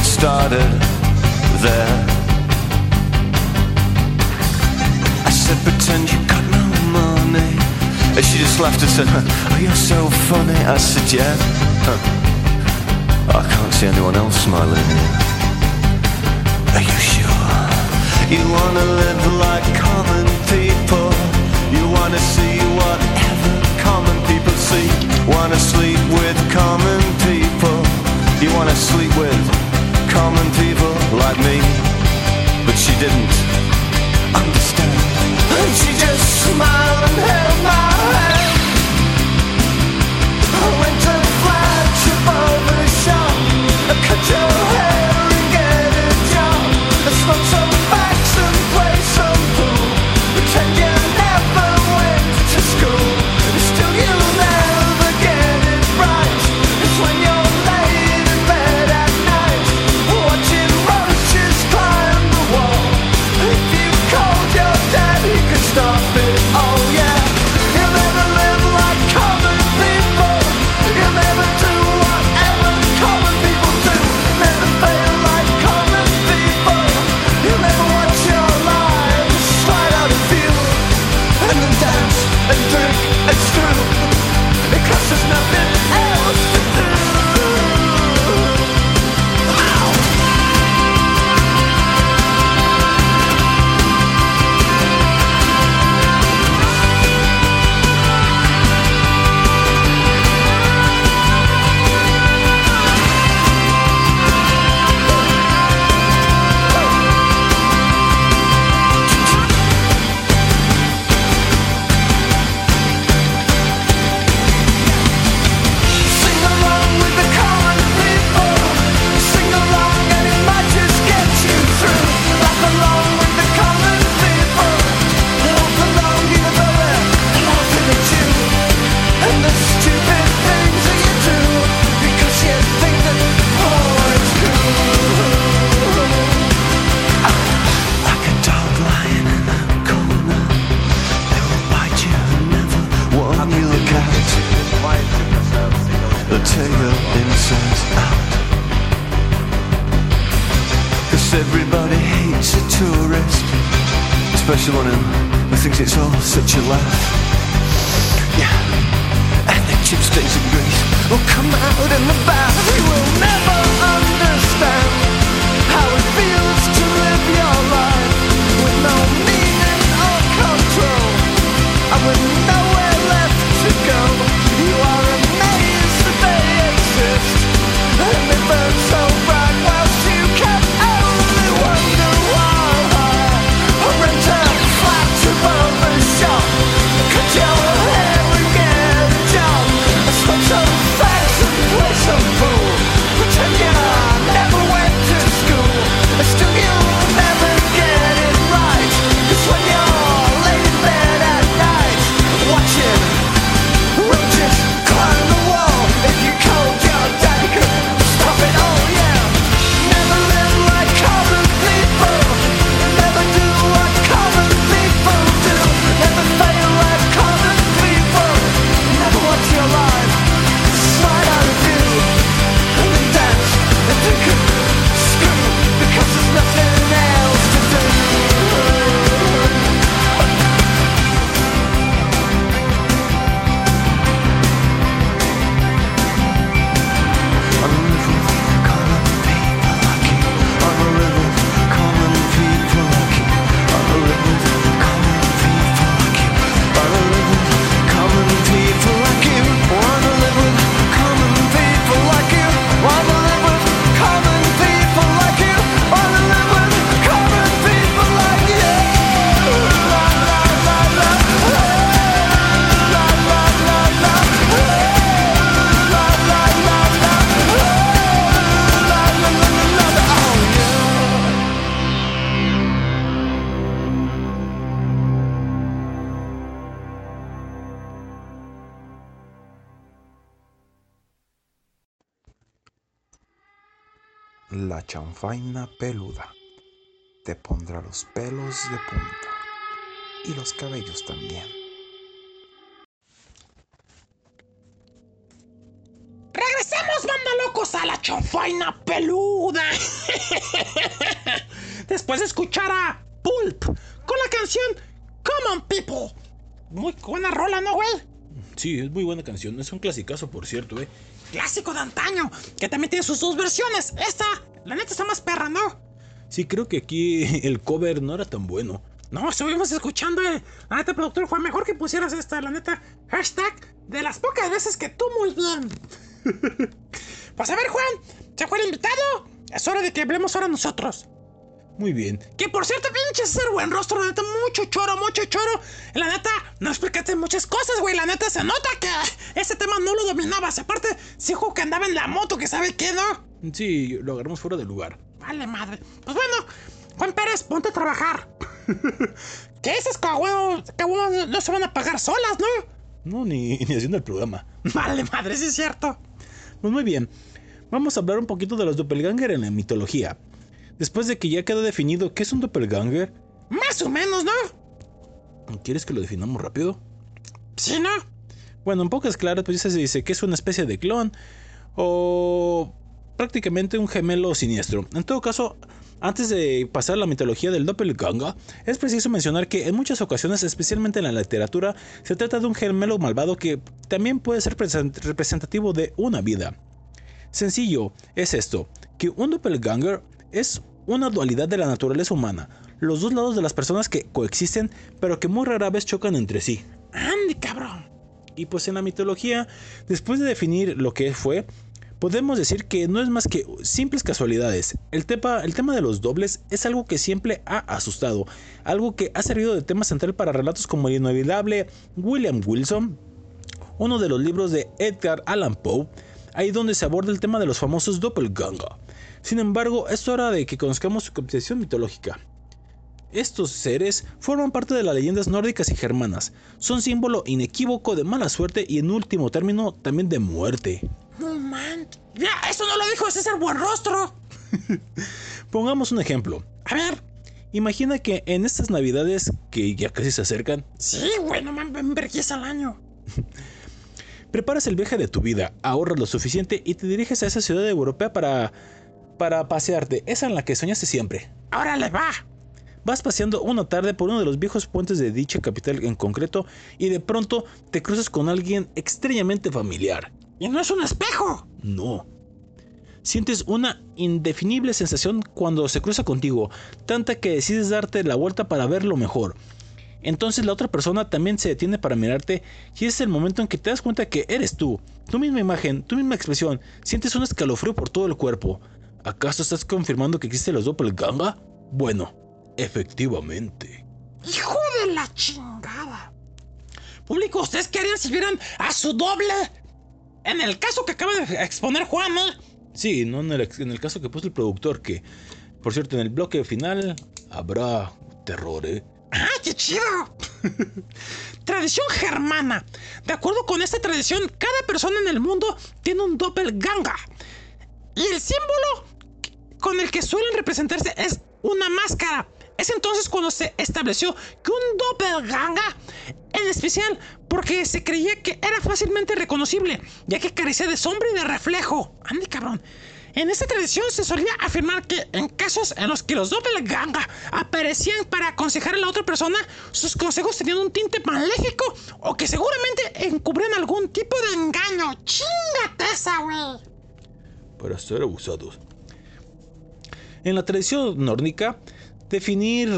It started there. I said, pretend you got no money. And she just laughed and said, Oh, you're so funny. I said, Yeah. Huh. I can't see anyone else smiling. Are you sure? You wanna live like common people. You wanna see whatever common people see. Wanna sleep with common people. You wanna sleep with common people like me. But she didn't understand. And she just smiled and held my hand. I went Es un clasicazo, por cierto, eh. Clásico de antaño, que también tiene sus dos versiones. Esta, la neta, está más perra, ¿no? Sí, creo que aquí el cover no era tan bueno. No, estuvimos escuchando. eh. La neta, productor, fue mejor que pusieras esta, la neta. Hashtag de las pocas veces que tú muy bien. pues a ver, Juan, ¿se fue el invitado? Es hora de que hablemos ahora nosotros. Muy bien. Que por cierto, pinche ser buen rostro, la neta, mucho choro, mucho choro. La neta, no explicaste muchas cosas, güey. La neta, se nota que ese tema no lo dominabas. Aparte, sí, dijo que andaba en la moto, que sabe qué, ¿no? Sí, lo agarramos fuera de lugar. Vale, madre. Pues bueno, Juan Pérez, ponte a trabajar. Que bueno, no se van a pagar solas, ¿no? No, ni, ni haciendo el programa. Vale, madre, sí es cierto. Pues muy bien. Vamos a hablar un poquito de los doppelganger en la mitología. Después de que ya quedó definido qué es un doppelganger, Más o menos, ¿no? ¿quieres que lo definamos rápido? Sí, ¿no? Bueno, en pocas claras, pues ya se dice que es una especie de clon o prácticamente un gemelo siniestro. En todo caso, antes de pasar a la mitología del doppelganger, es preciso mencionar que en muchas ocasiones, especialmente en la literatura, se trata de un gemelo malvado que también puede ser present- representativo de una vida. Sencillo es esto, que un doppelganger es una dualidad de la naturaleza humana, los dos lados de las personas que coexisten, pero que muy rara vez chocan entre sí. Andy, cabrón. Y pues en la mitología, después de definir lo que fue, podemos decir que no es más que simples casualidades. El tema, el tema de los dobles es algo que siempre ha asustado, algo que ha servido de tema central para relatos como el inolvidable William Wilson, uno de los libros de Edgar Allan Poe, ahí donde se aborda el tema de los famosos doppelganger. Sin embargo, es hora de que conozcamos su concepción mitológica. Estos seres forman parte de las leyendas nórdicas y germanas. Son símbolo inequívoco de mala suerte y en último término también de muerte. No man. Ya, eso no lo dijo César Buenrostro. Pongamos un ejemplo. A ver. Imagina que en estas navidades que ya casi se acercan, Sí, güey, no al año. Preparas el viaje de tu vida, ahorras lo suficiente y te diriges a esa ciudad europea para para pasearte, esa en la que soñaste siempre. ¡Órale, va! Vas paseando una tarde por uno de los viejos puentes de dicha capital en concreto y de pronto te cruzas con alguien extrañamente familiar. ¡Y no es un espejo! No. Sientes una indefinible sensación cuando se cruza contigo, tanta que decides darte la vuelta para verlo mejor. Entonces la otra persona también se detiene para mirarte y es el momento en que te das cuenta que eres tú, tu misma imagen, tu misma expresión, sientes un escalofrío por todo el cuerpo. ¿Acaso estás confirmando que existen los doppelganger? Bueno, efectivamente. ¡Hijo de la chingada! Público, ¿ustedes qué harían si vieran a su doble? En el caso que acaba de exponer Juan, ¿eh? Sí, no en el, en el caso que puso el productor, que por cierto en el bloque final habrá terror, ¿eh? ¡Ah, qué chido! tradición germana. De acuerdo con esta tradición, cada persona en el mundo tiene un doppelganger. Y el símbolo con el que suelen representarse es una máscara. Es entonces cuando se estableció que un doppelganger, en especial porque se creía que era fácilmente reconocible, ya que carecía de sombra y de reflejo. Andy, cabrón. En esta tradición se solía afirmar que en casos en los que los doppelganger aparecían para aconsejar a la otra persona, sus consejos tenían un tinte maléfico o que seguramente encubrían algún tipo de engaño. ¡Chingate esa, güey! Para ser abusados. En la tradición nórdica, definir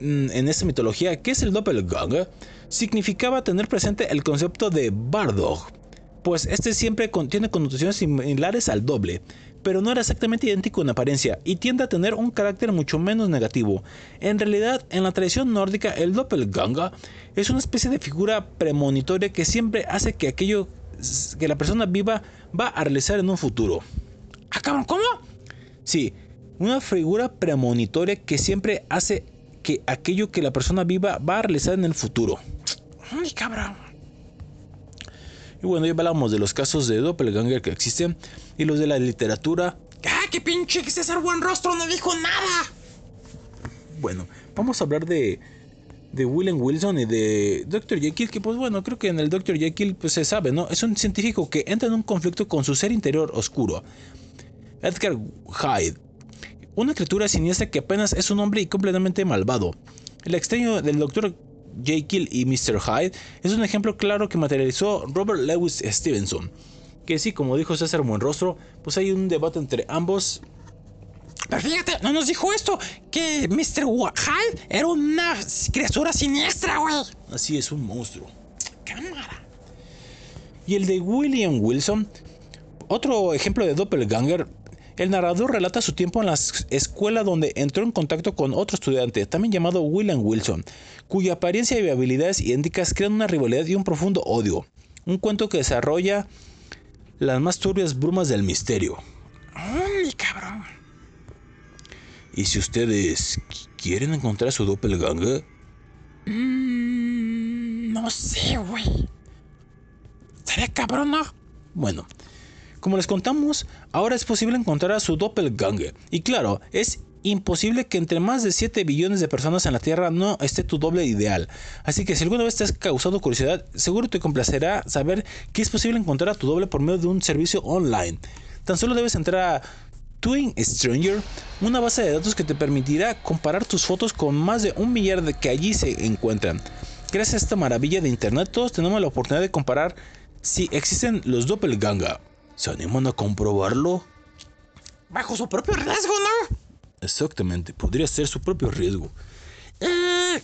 mm, en esta mitología qué es el doppelganger significaba tener presente el concepto de Bardog, pues este siempre tiene connotaciones similares al doble, pero no era exactamente idéntico en apariencia y tiende a tener un carácter mucho menos negativo. En realidad, en la tradición nórdica, el doppelganger es una especie de figura premonitoria que siempre hace que aquello que la persona viva va a realizar en un futuro. ¿Ah, cabrón, cómo? Sí, una figura premonitoria que siempre hace que aquello que la persona viva va a realizar en el futuro. Ay, cabrón. Y bueno, ya hablamos de los casos de doppelganger que existen y los de la literatura. ¡Ah, qué pinche que César Buen Rostro no dijo nada! Bueno, vamos a hablar de, de William Wilson y de Dr. Jekyll, que pues bueno, creo que en el Dr. Jekyll pues se sabe, ¿no? Es un científico que entra en un conflicto con su ser interior oscuro. Edgar Hyde, una criatura siniestra que apenas es un hombre y completamente malvado. El extraño del Dr. Jekyll y Mr. Hyde es un ejemplo claro que materializó Robert Lewis Stevenson. Que sí, como dijo César Buenrostro, pues hay un debate entre ambos. Pero fíjate, no nos dijo esto, que Mr. Hyde era una criatura siniestra, güey. Así es, un monstruo. Cámara. Y el de William Wilson, otro ejemplo de doppelganger, el narrador relata su tiempo en la escuela donde entró en contacto con otro estudiante, también llamado William Wilson, cuya apariencia y habilidades idénticas crean una rivalidad y un profundo odio. Un cuento que desarrolla las más turbias brumas del misterio. ¡Ay, cabrón! ¿Y si ustedes quieren encontrar su doppelganger? Mm, no sé, güey. ¿Sería cabrón, no? Bueno, como les contamos, ahora es posible encontrar a su doppelganger. Y claro, es imposible que entre más de 7 billones de personas en la Tierra no esté tu doble ideal. Así que si alguna vez te has causado curiosidad, seguro te complacerá saber que es posible encontrar a tu doble por medio de un servicio online. Tan solo debes entrar a Twin Stranger, una base de datos que te permitirá comparar tus fotos con más de un millar de que allí se encuentran. Gracias a esta maravilla de internet, todos tenemos la oportunidad de comparar si existen los doppelganger. ¿Se animan a comprobarlo? Bajo su propio riesgo, ¿no? Exactamente, podría ser su propio riesgo. Eh...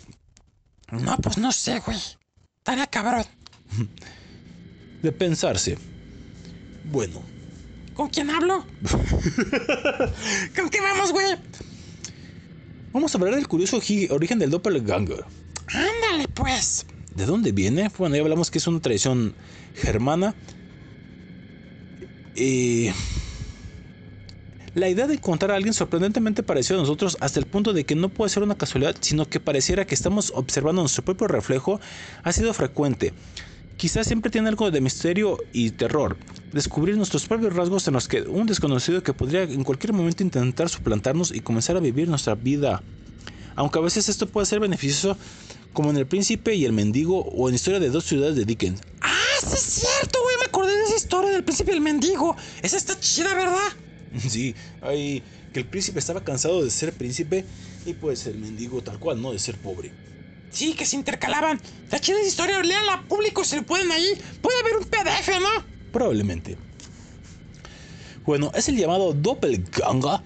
No, pues no sé, güey. Estaría cabrón. De pensarse. Bueno. ¿Con quién hablo? ¿Con qué vamos, güey? Vamos a hablar del curioso origen del doppelganger. Ándale, pues. ¿De dónde viene? Bueno, ya hablamos que es una tradición germana eh, la idea de encontrar a alguien sorprendentemente parecido a nosotros hasta el punto de que no puede ser una casualidad, sino que pareciera que estamos observando nuestro propio reflejo, ha sido frecuente. Quizás siempre tiene algo de misterio y terror. Descubrir nuestros propios rasgos en los que un desconocido que podría en cualquier momento intentar suplantarnos y comenzar a vivir nuestra vida. Aunque a veces esto puede ser beneficioso, como en El Príncipe y el Mendigo o en Historia de dos ciudades de Dickens. ¡Ah, sí es cierto, güey. Me acordé de esa historia del príncipe y el mendigo. Esa está chida, ¿verdad? Sí, hay que el príncipe estaba cansado de ser príncipe y pues el mendigo tal cual, ¿no? De ser pobre. Sí, que se intercalaban. Está chida historia. Leanla público si le pueden ahí. Puede haber un PDF, ¿no? Probablemente. Bueno, es el llamado doppelganger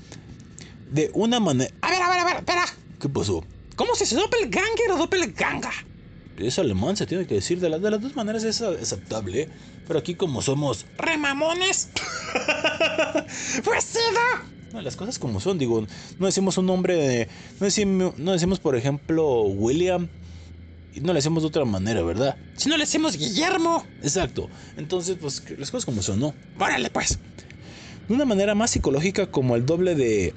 de una manera... A ver, a ver, a ver, espera. ¿Qué pasó? ¿Cómo se dice doppelganger o doppelganga? Es alemán, se tiene que decir. De, la- de las dos maneras es aceptable. ¿eh? Pero aquí como somos... ¿Remamones? pues sí, ¿no? Las cosas como son, digo, no decimos un nombre de... No decimos, no decimos por ejemplo, William. Y no le decimos de otra manera, ¿verdad? Si no le decimos Guillermo. Exacto. Entonces, pues las cosas como son, ¿no? Órale, pues. De una manera más psicológica como el doble de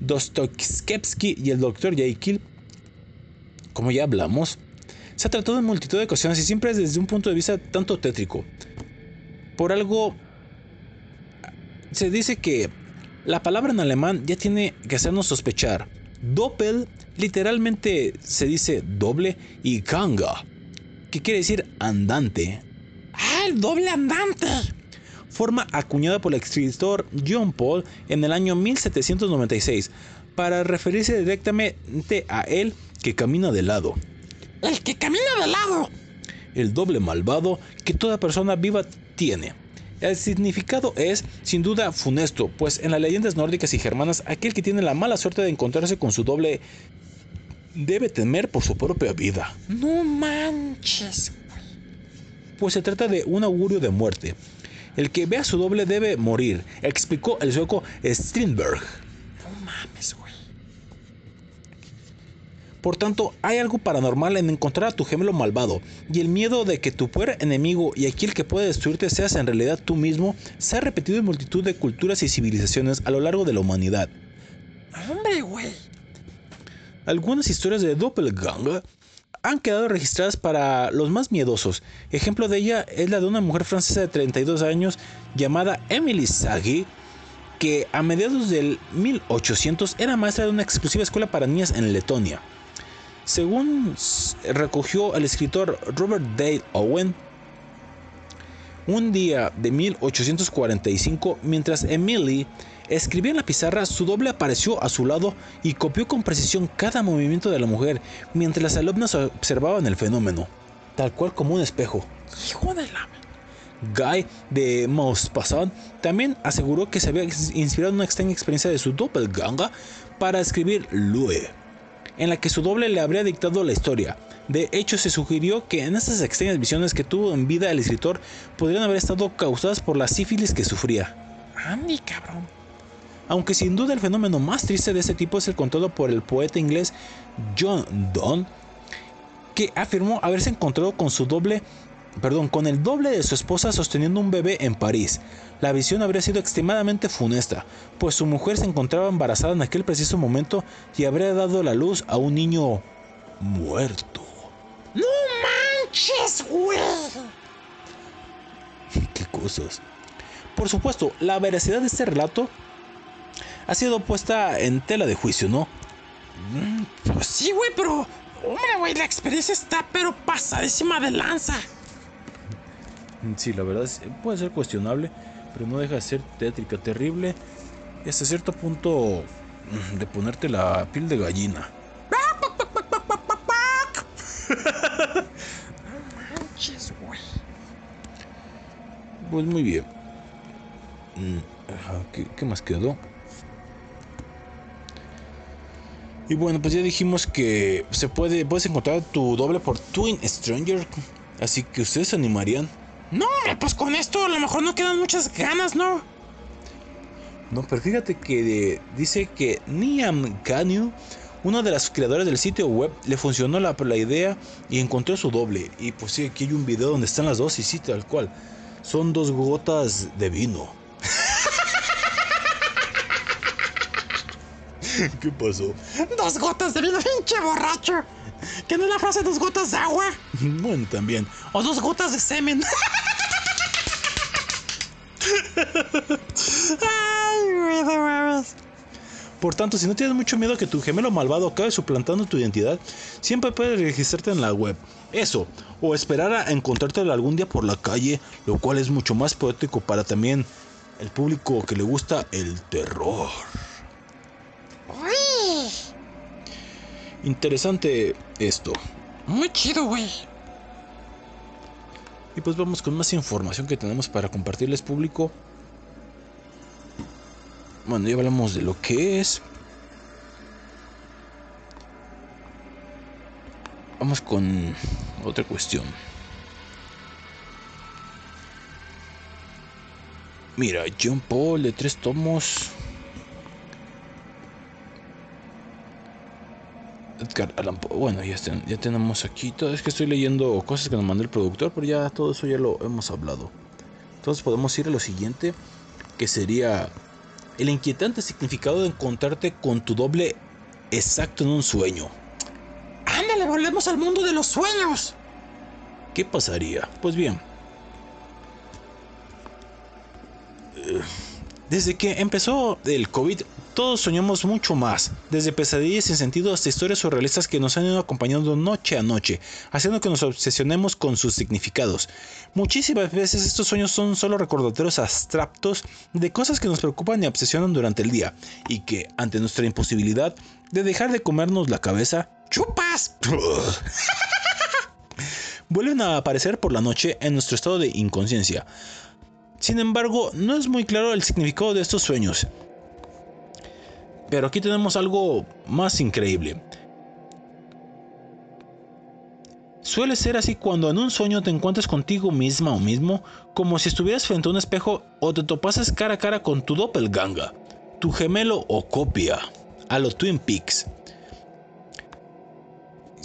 Dostoyevsky y el Dr. Jekyll, como ya hablamos, se ha tratado en multitud de ocasiones y siempre es desde un punto de vista tanto tétrico. Por algo, se dice que la palabra en alemán ya tiene que hacernos sospechar. Doppel literalmente se dice doble y ganga, que quiere decir andante. Ah, el doble andante. Forma acuñada por el escritor John Paul en el año 1796 para referirse directamente a él que camina de lado. El que camina de lado. El doble malvado que toda persona viva tiene. El significado es, sin duda, funesto, pues en las leyendas nórdicas y germanas, aquel que tiene la mala suerte de encontrarse con su doble debe temer por su propia vida, No manches. pues se trata de un augurio de muerte. El que vea su doble debe morir, explicó el sueco Strindberg. Por tanto, hay algo paranormal en encontrar a tu gemelo malvado, y el miedo de que tu peor enemigo y aquel que puede destruirte seas en realidad tú mismo se ha repetido en multitud de culturas y civilizaciones a lo largo de la humanidad. Hombre, güey. Algunas historias de Doppelganger han quedado registradas para los más miedosos. Ejemplo de ella es la de una mujer francesa de 32 años llamada Emily Sagi, que a mediados del 1800 era maestra de una exclusiva escuela para niñas en Letonia. Según recogió el escritor Robert Dale Owen, un día de 1845, mientras Emily escribía en la pizarra, su doble apareció a su lado y copió con precisión cada movimiento de la mujer, mientras las alumnas observaban el fenómeno, tal cual como un espejo. Hijo de la. Guy de Maupassant también aseguró que se había inspirado en una extraña experiencia de su doppelganger para escribir Lue, en la que su doble le habría dictado la historia. De hecho, se sugirió que en estas extrañas visiones que tuvo en vida el escritor podrían haber estado causadas por la sífilis que sufría. Andy, cabrón. Aunque sin duda el fenómeno más triste de este tipo es el contado por el poeta inglés John Donne, que afirmó haberse encontrado con su doble, perdón, con el doble de su esposa sosteniendo un bebé en París. La visión habría sido extremadamente funesta, pues su mujer se encontraba embarazada en aquel preciso momento y habría dado la luz a un niño muerto. No manches, güey. Qué cosas. Por supuesto, la veracidad de este relato ha sido puesta en tela de juicio, ¿no? Pues sí, güey, pero. Hombre, güey, la experiencia está pero pasadísima de lanza. Sí, la verdad es- puede ser cuestionable, pero no deja de ser tétrica, terrible y hasta cierto punto de ponerte la piel de gallina. Pues muy bien. Mm, ¿Qué, qué más quedó? Y bueno, pues ya dijimos que se puede, puedes encontrar tu doble por Twin Stranger. Así que ustedes se animarían. No, hombre, pues con esto a lo mejor no quedan muchas ganas, ¿no? No, pero fíjate que eh, dice que Niam Canyu, uno de las creadores del sitio web, le funcionó la, la idea y encontró su doble. Y pues sí, aquí hay un video donde están las dos y sí, tal cual. Son dos gotas de vino. ¿Qué pasó? Dos gotas de vino, pinche borracho. Que no es la frase dos gotas de agua. Bueno, también. O dos gotas de semen. Ay, güey, de mames. Por tanto, si no tienes mucho miedo a que tu gemelo malvado acabe suplantando tu identidad, siempre puedes registrarte en la web. Eso, o esperar a encontrártelo algún día por la calle, lo cual es mucho más poético para también el público que le gusta el terror. Interesante esto. muy chido, güey. Y pues vamos con más información que tenemos para compartirles público. Bueno, ya hablamos de lo que es. Vamos con otra cuestión. Mira, John Paul de tres tomos. Edgar Allan Poe. Bueno, ya, tenemos aquí todo. Es que estoy leyendo cosas que nos mandó el productor, pero ya todo eso ya lo hemos hablado. Entonces podemos ir a lo siguiente, que sería el inquietante significado de encontrarte con tu doble exacto en un sueño. Ándale, volvemos al mundo de los sueños. ¿Qué pasaría? Pues bien. Eh, Desde que empezó el COVID, todos soñamos mucho más, desde pesadillas sin sentido hasta historias surrealistas que nos han ido acompañando noche a noche, haciendo que nos obsesionemos con sus significados. Muchísimas veces estos sueños son solo recordatorios abstractos de cosas que nos preocupan y obsesionan durante el día, y que, ante nuestra imposibilidad de dejar de comernos la cabeza, ¡Chupas! vuelven a aparecer por la noche en nuestro estado de inconsciencia. Sin embargo, no es muy claro el significado de estos sueños. Pero aquí tenemos algo más increíble. Suele ser así cuando en un sueño te encuentras contigo misma o mismo, como si estuvieras frente a un espejo o te topases cara a cara con tu doppelganger, tu gemelo o copia, a lo Twin Peaks.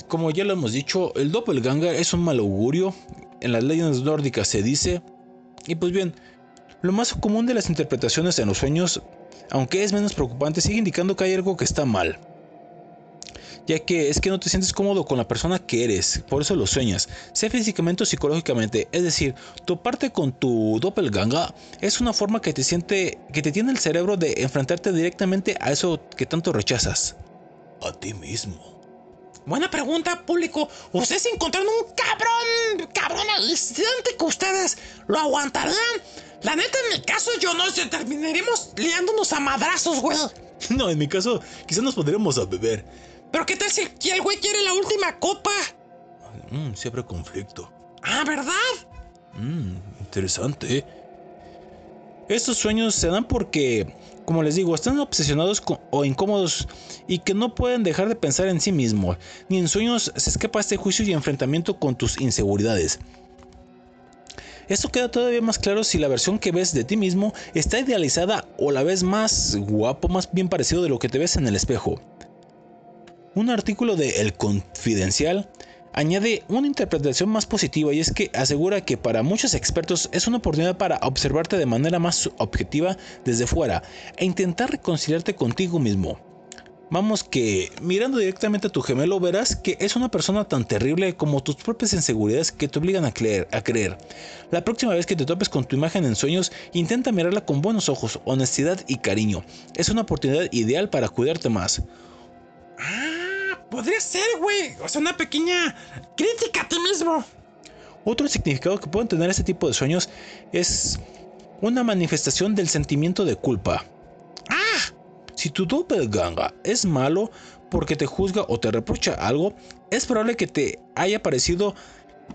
Como ya lo hemos dicho, el doppelganger es un mal augurio. En las leyendas nórdicas se dice. Y pues bien, lo más común de las interpretaciones en los sueños, aunque es menos preocupante, sigue indicando que hay algo que está mal. Ya que es que no te sientes cómodo con la persona que eres, por eso lo sueñas, sea físicamente o psicológicamente. Es decir, toparte con tu doppelganger es una forma que te siente, que te tiene el cerebro de enfrentarte directamente a eso que tanto rechazas. A ti mismo. Buena pregunta, público. ¿Ustedes encontraron un cabrón, cabrón aliciente que ustedes lo aguantarían? La neta, en mi caso, yo no sé, terminaremos liándonos a madrazos, güey. No, en mi caso, quizás nos pondremos a beber. Pero ¿qué tal si el güey quiere la última copa? Mm, siempre conflicto. Ah, ¿verdad? Mm, interesante. Estos sueños se dan porque, como les digo, están obsesionados con- o incómodos y que no pueden dejar de pensar en sí mismos. Ni en sueños se escapa este juicio y enfrentamiento con tus inseguridades. Esto queda todavía más claro si la versión que ves de ti mismo está idealizada o la ves más guapo, más bien parecido de lo que te ves en el espejo. Un artículo de El Confidencial añade una interpretación más positiva y es que asegura que para muchos expertos es una oportunidad para observarte de manera más objetiva desde fuera e intentar reconciliarte contigo mismo. Vamos que mirando directamente a tu gemelo verás que es una persona tan terrible como tus propias inseguridades que te obligan a creer, a creer. La próxima vez que te topes con tu imagen en sueños, intenta mirarla con buenos ojos, honestidad y cariño. Es una oportunidad ideal para cuidarte más. Ah, podría ser, güey. O sea, una pequeña crítica a ti mismo. Otro significado que pueden tener este tipo de sueños es una manifestación del sentimiento de culpa. Si tu doppelganger es malo porque te juzga o te reprocha algo, es probable que te haya parecido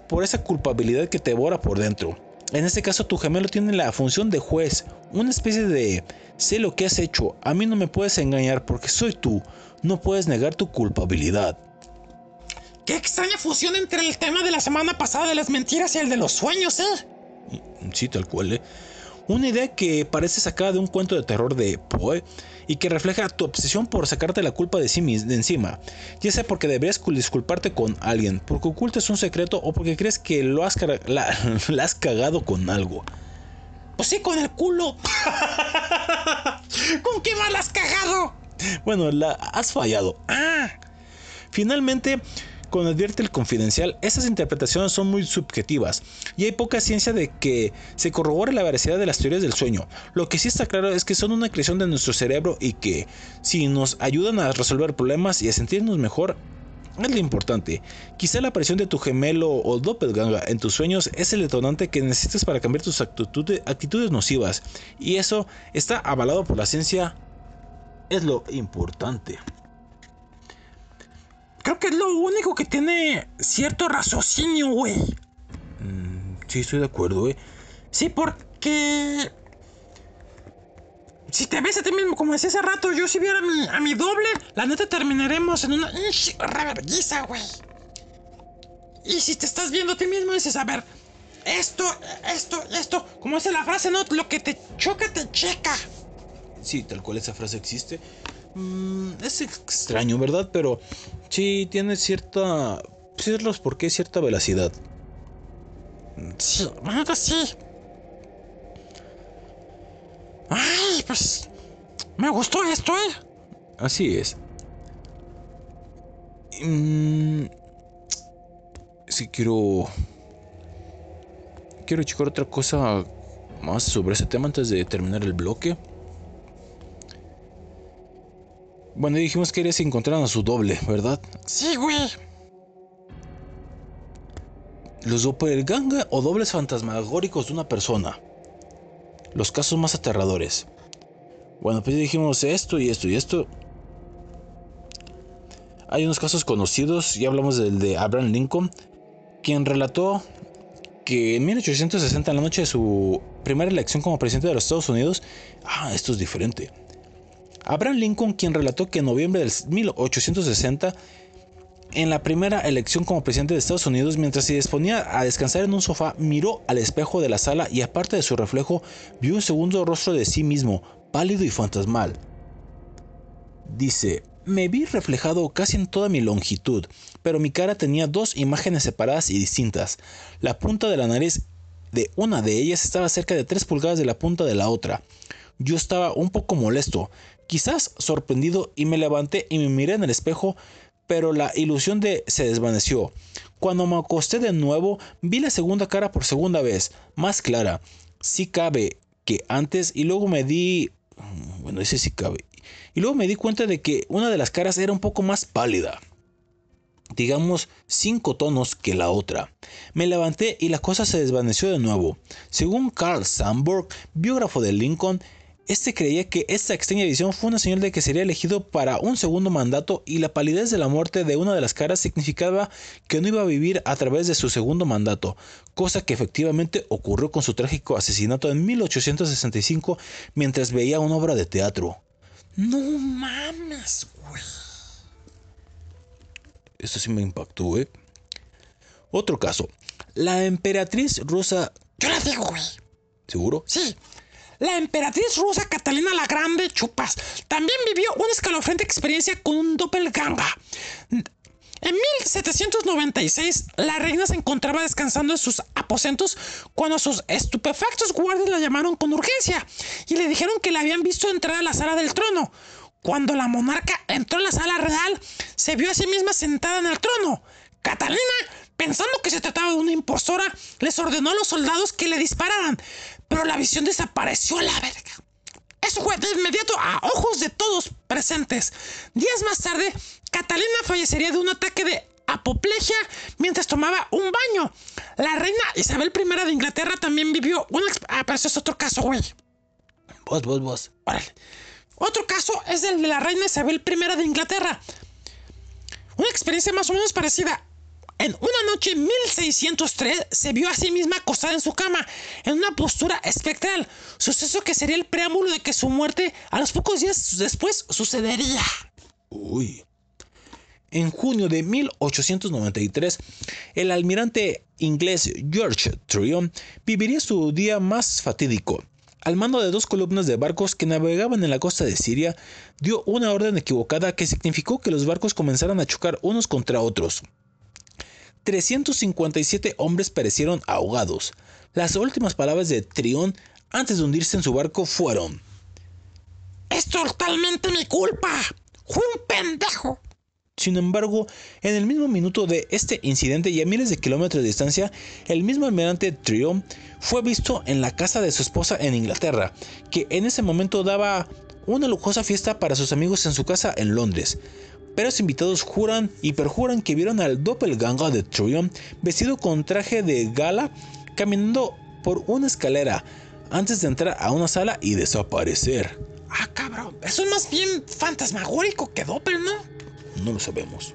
por esa culpabilidad que te devora por dentro. En este caso tu gemelo tiene la función de juez, una especie de sé lo que has hecho, a mí no me puedes engañar porque soy tú, no puedes negar tu culpabilidad. qué extraña fusión entre el tema de la semana pasada de las mentiras y el de los sueños, ¿eh? Sí, tal cual, ¿eh? Una idea que parece sacada de un cuento de terror de Poe y que refleja tu obsesión por sacarte la culpa de sí de encima, ya sea porque deberías cul- disculparte con alguien, porque ocultas un secreto o porque crees que lo has, la has cagado con algo. Pues sí, con el culo. ¿Con qué mal has cagado? Bueno, la has fallado. Ah, Finalmente, Como advierte el confidencial, estas interpretaciones son muy subjetivas y hay poca ciencia de que se corrobore la veracidad de las teorías del sueño. Lo que sí está claro es que son una creación de nuestro cerebro y que si nos ayudan a resolver problemas y a sentirnos mejor, es lo importante. Quizá la aparición de tu gemelo o doppelganger en tus sueños es el detonante que necesitas para cambiar tus actitudes, actitudes nocivas. Y eso está avalado por la ciencia. Es lo importante. Creo que es lo único que tiene cierto raciocinio, güey. Mm, sí, estoy de acuerdo, eh. Sí, porque. Si te ves a ti mismo, como decía hace rato, yo si viera a mi, a mi doble, la neta terminaremos en una reverguiza, güey. Y si te estás viendo a ti mismo, dices, a ver, esto, esto, esto, como dice la frase, ¿no? Lo que te choca, te checa. Sí, tal cual esa frase existe. Mm, es extraño, ¿verdad? Pero sí tiene cierta. Ciertos por qué cierta velocidad. Sí, neta sí. Ay, pues. Me gustó esto, ¿eh? Así es. Mm, sí, quiero. Quiero checar otra cosa más sobre ese tema antes de terminar el bloque. Bueno, dijimos que eres encontrar a su doble, ¿verdad? Sí, güey. Los doppelganger o dobles fantasmagóricos de una persona. Los casos más aterradores. Bueno, pues dijimos esto y esto y esto. Hay unos casos conocidos, ya hablamos del de Abraham Lincoln, quien relató que en 1860, en la noche de su primera elección como presidente de los Estados Unidos, ah, esto es diferente. Abraham Lincoln, quien relató que en noviembre del 1860, en la primera elección como presidente de Estados Unidos, mientras se disponía a descansar en un sofá, miró al espejo de la sala y aparte de su reflejo, vio un segundo rostro de sí mismo, pálido y fantasmal. Dice, me vi reflejado casi en toda mi longitud, pero mi cara tenía dos imágenes separadas y distintas. La punta de la nariz de una de ellas estaba cerca de 3 pulgadas de la punta de la otra. Yo estaba un poco molesto, quizás sorprendido, y me levanté y me miré en el espejo, pero la ilusión de se desvaneció. Cuando me acosté de nuevo, vi la segunda cara por segunda vez, más clara. Sí cabe que antes, y luego me di... Bueno, ese sí cabe. Y luego me di cuenta de que una de las caras era un poco más pálida. Digamos cinco tonos que la otra. Me levanté y la cosa se desvaneció de nuevo. Según Carl Sandburg, biógrafo de Lincoln, este creía que esta extraña visión fue una señal de que sería elegido para un segundo mandato y la palidez de la muerte de una de las caras significaba que no iba a vivir a través de su segundo mandato, cosa que efectivamente ocurrió con su trágico asesinato en 1865 mientras veía una obra de teatro. No mames, güey. Esto sí me impactó, ¿eh? Otro caso. La emperatriz rusa... Yo la digo, güey. ¿Seguro? Sí. La emperatriz rusa Catalina la Grande Chupas también vivió una escalofriante experiencia con un doppelganger. En 1796, la reina se encontraba descansando en sus aposentos cuando sus estupefactos guardias la llamaron con urgencia y le dijeron que la habían visto entrar a la sala del trono. Cuando la monarca entró en la sala real, se vio a sí misma sentada en el trono. Catalina, pensando que se trataba de una impostora, les ordenó a los soldados que le dispararan, pero la visión desapareció a la verga. Eso fue de inmediato a ojos de todos presentes. Días más tarde, Catalina fallecería de un ataque de apoplejía mientras tomaba un baño. La reina Isabel I de Inglaterra también vivió una... Ah, pero eso es otro caso, güey. Vos, vos, vos. Órale. Otro caso es el de la reina Isabel I de Inglaterra. Una experiencia más o menos parecida. En una noche en 1603 se vio a sí misma acostada en su cama, en una postura espectral, suceso que sería el preámbulo de que su muerte a los pocos días después sucedería. Uy. En junio de 1893, el almirante inglés George Tryon viviría su día más fatídico. Al mando de dos columnas de barcos que navegaban en la costa de Siria, dio una orden equivocada que significó que los barcos comenzaran a chocar unos contra otros. 357 hombres perecieron ahogados. Las últimas palabras de Trión antes de hundirse en su barco fueron: Es totalmente mi culpa. Fue un pendejo. Sin embargo, en el mismo minuto de este incidente y a miles de kilómetros de distancia, el mismo almirante Trio fue visto en la casa de su esposa en Inglaterra, que en ese momento daba una lujosa fiesta para sus amigos en su casa en Londres. Pero los invitados juran y perjuran que vieron al doppelganger de Trio vestido con traje de gala caminando por una escalera antes de entrar a una sala y desaparecer. Ah, cabrón. Eso es más bien fantasmagórico que Doppel, ¿no? No lo sabemos.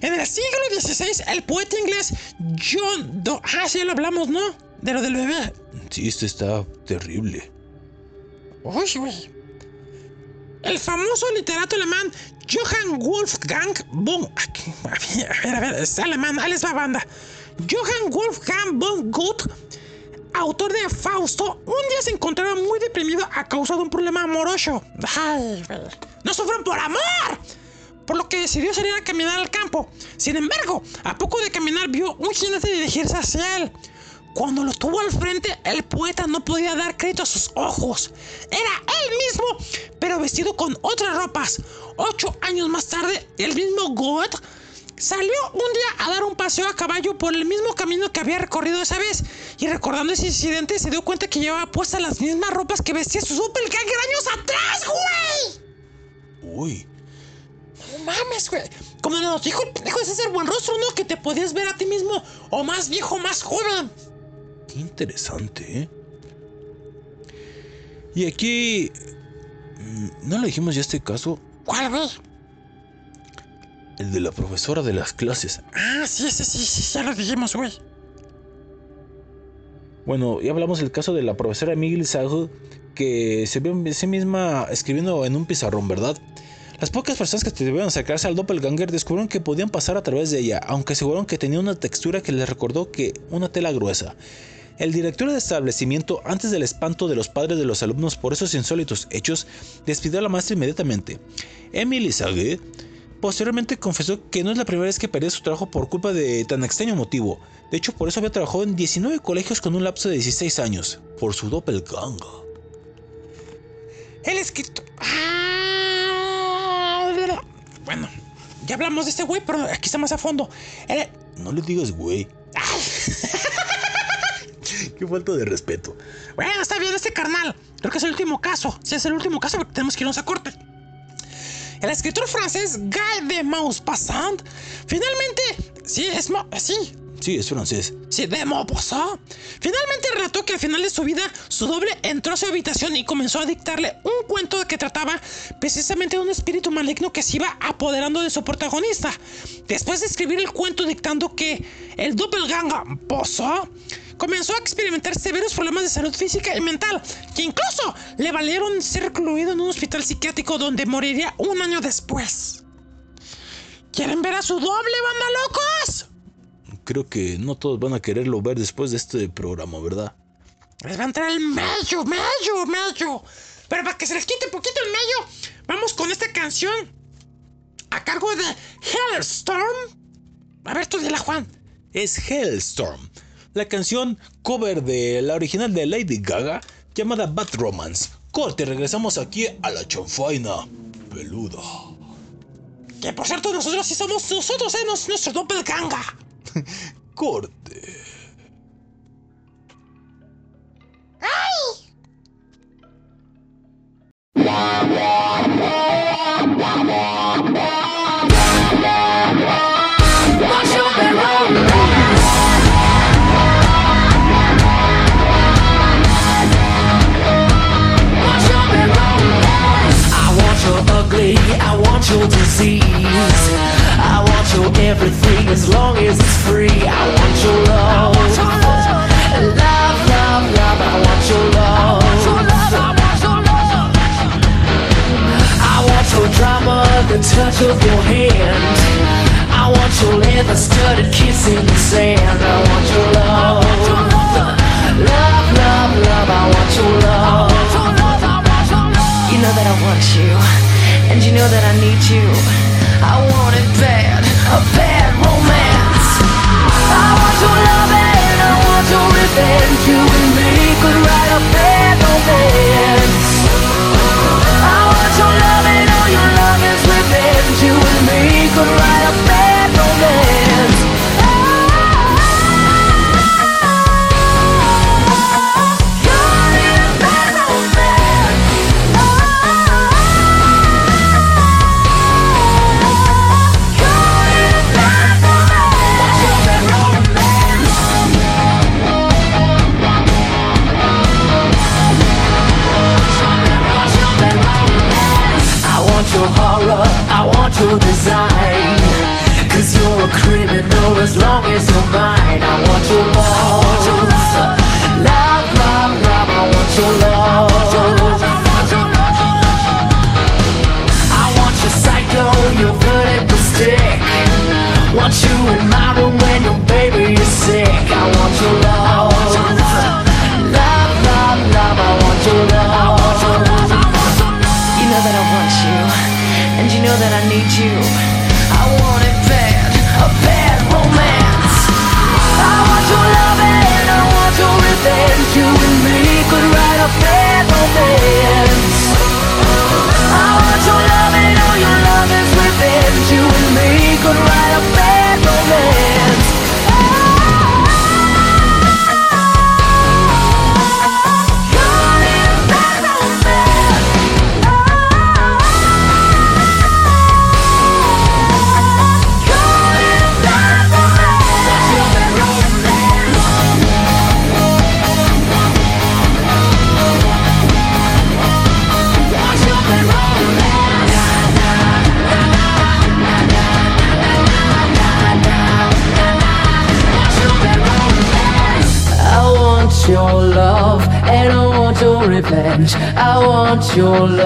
En el siglo XVI, el poeta inglés John Do... Ah, sí, lo hablamos, ¿no? De lo del bebé. Sí, esto está terrible. Uy, uy. El famoso literato alemán Johann Wolfgang von... A ver, a ver, es alemán, ahí banda. Johann Wolfgang von Goethe, autor de Fausto, un día se encontraba muy deprimido a causa de un problema amoroso. ¡No sufran por amor! Por lo que decidió salir a caminar al campo. Sin embargo, a poco de caminar vio un jinete dirigirse hacia él. Cuando lo tuvo al frente, el poeta no podía dar crédito a sus ojos. Era él mismo, pero vestido con otras ropas. Ocho años más tarde, el mismo Goethe salió un día a dar un paseo a caballo por el mismo camino que había recorrido esa vez. Y recordando ese incidente, se dio cuenta que llevaba puestas las mismas ropas que vestía su doppelganger años atrás, güey. Uy, No mames, güey. Como nos dijo el pendejo de César Buenrostro, ¿no? Que te podías ver a ti mismo, o más viejo, más joven. Qué interesante, ¿eh? Y aquí... mm, ¿No le dijimos ya este caso? ¿Cuál, güey? El de la profesora de las clases. Ah, sí, sí, sí, sí, ya lo dijimos, güey. Bueno, ya hablamos del caso de la profesora Miguel Sago que se vio a sí misma escribiendo en un pizarrón, ¿verdad? Las pocas personas que debieron acercarse al doppelganger descubrieron que podían pasar a través de ella, aunque aseguraron que tenía una textura que les recordó que una tela gruesa. El director del establecimiento, antes del espanto de los padres de los alumnos por esos insólitos hechos, despidió a la maestra inmediatamente. Emily Sage posteriormente confesó que no es la primera vez que perdió su trabajo por culpa de tan extraño motivo. De hecho, por eso había trabajado en 19 colegios con un lapso de 16 años, por su doppelganger. El escritor. Ah, Bueno, ya hablamos de este güey, pero aquí está más a fondo. El- No le digas güey. Qué falta de respeto. Bueno, está bien este carnal. Creo que es el último caso. Sí, es el último caso porque tenemos que irnos a corte. El escritor francés Guy de Maupassant finalmente, sí, es sí, Sí, es francés. sí, de Maupassant, finalmente relató que al final de su vida su doble entró a su habitación y comenzó a dictarle un cuento que trataba precisamente de un espíritu maligno que se iba apoderando de su protagonista. Después de escribir el cuento dictando que el doppelganger Pozo comenzó a experimentar severos problemas de salud física y mental, que incluso le valieron ser recluido en un hospital psiquiátrico donde moriría un año después. ¿Quieren ver a su doble, banda locos? Creo que no todos van a quererlo ver después de este programa, ¿verdad? Les va a entrar el mello, mello, mello. Pero para que se les quite un poquito el mello, vamos con esta canción a cargo de Hellstorm. A ver, tú dila, Juan. Es Hellstorm, la canción cover de la original de Lady Gaga llamada Bad Romance. Corte, regresamos aquí a la chanfaina peluda. Que por cierto, nosotros sí somos nosotros, ¿eh? Nos- nuestro doppelganger. Corte. I want your disease. I want your everything as long as it's free. I want your love. Love, love, love, I want your love. I want your drama, the touch of your hand. I want your leather studded kiss in the sand. I want your love. Love, love, love, I want your love. You know that I want you, and you know that I need you. I want it bad, a bad romance. I want your love and I want your revenge. You and me could write a bad romance. I want your love and all your love is revenge. You I want your design Cause you're a criminal as long as you're mine I want your love Love, love, love, I want your love love, love, love. I want your psycho, your vertical stick Want you in my room when your baby is sick I want your love Love, love, love, I want your love know that I need you. I want it bad, a bad romance. I want your love and I want your revenge. You and me could write a bad romance. Your love.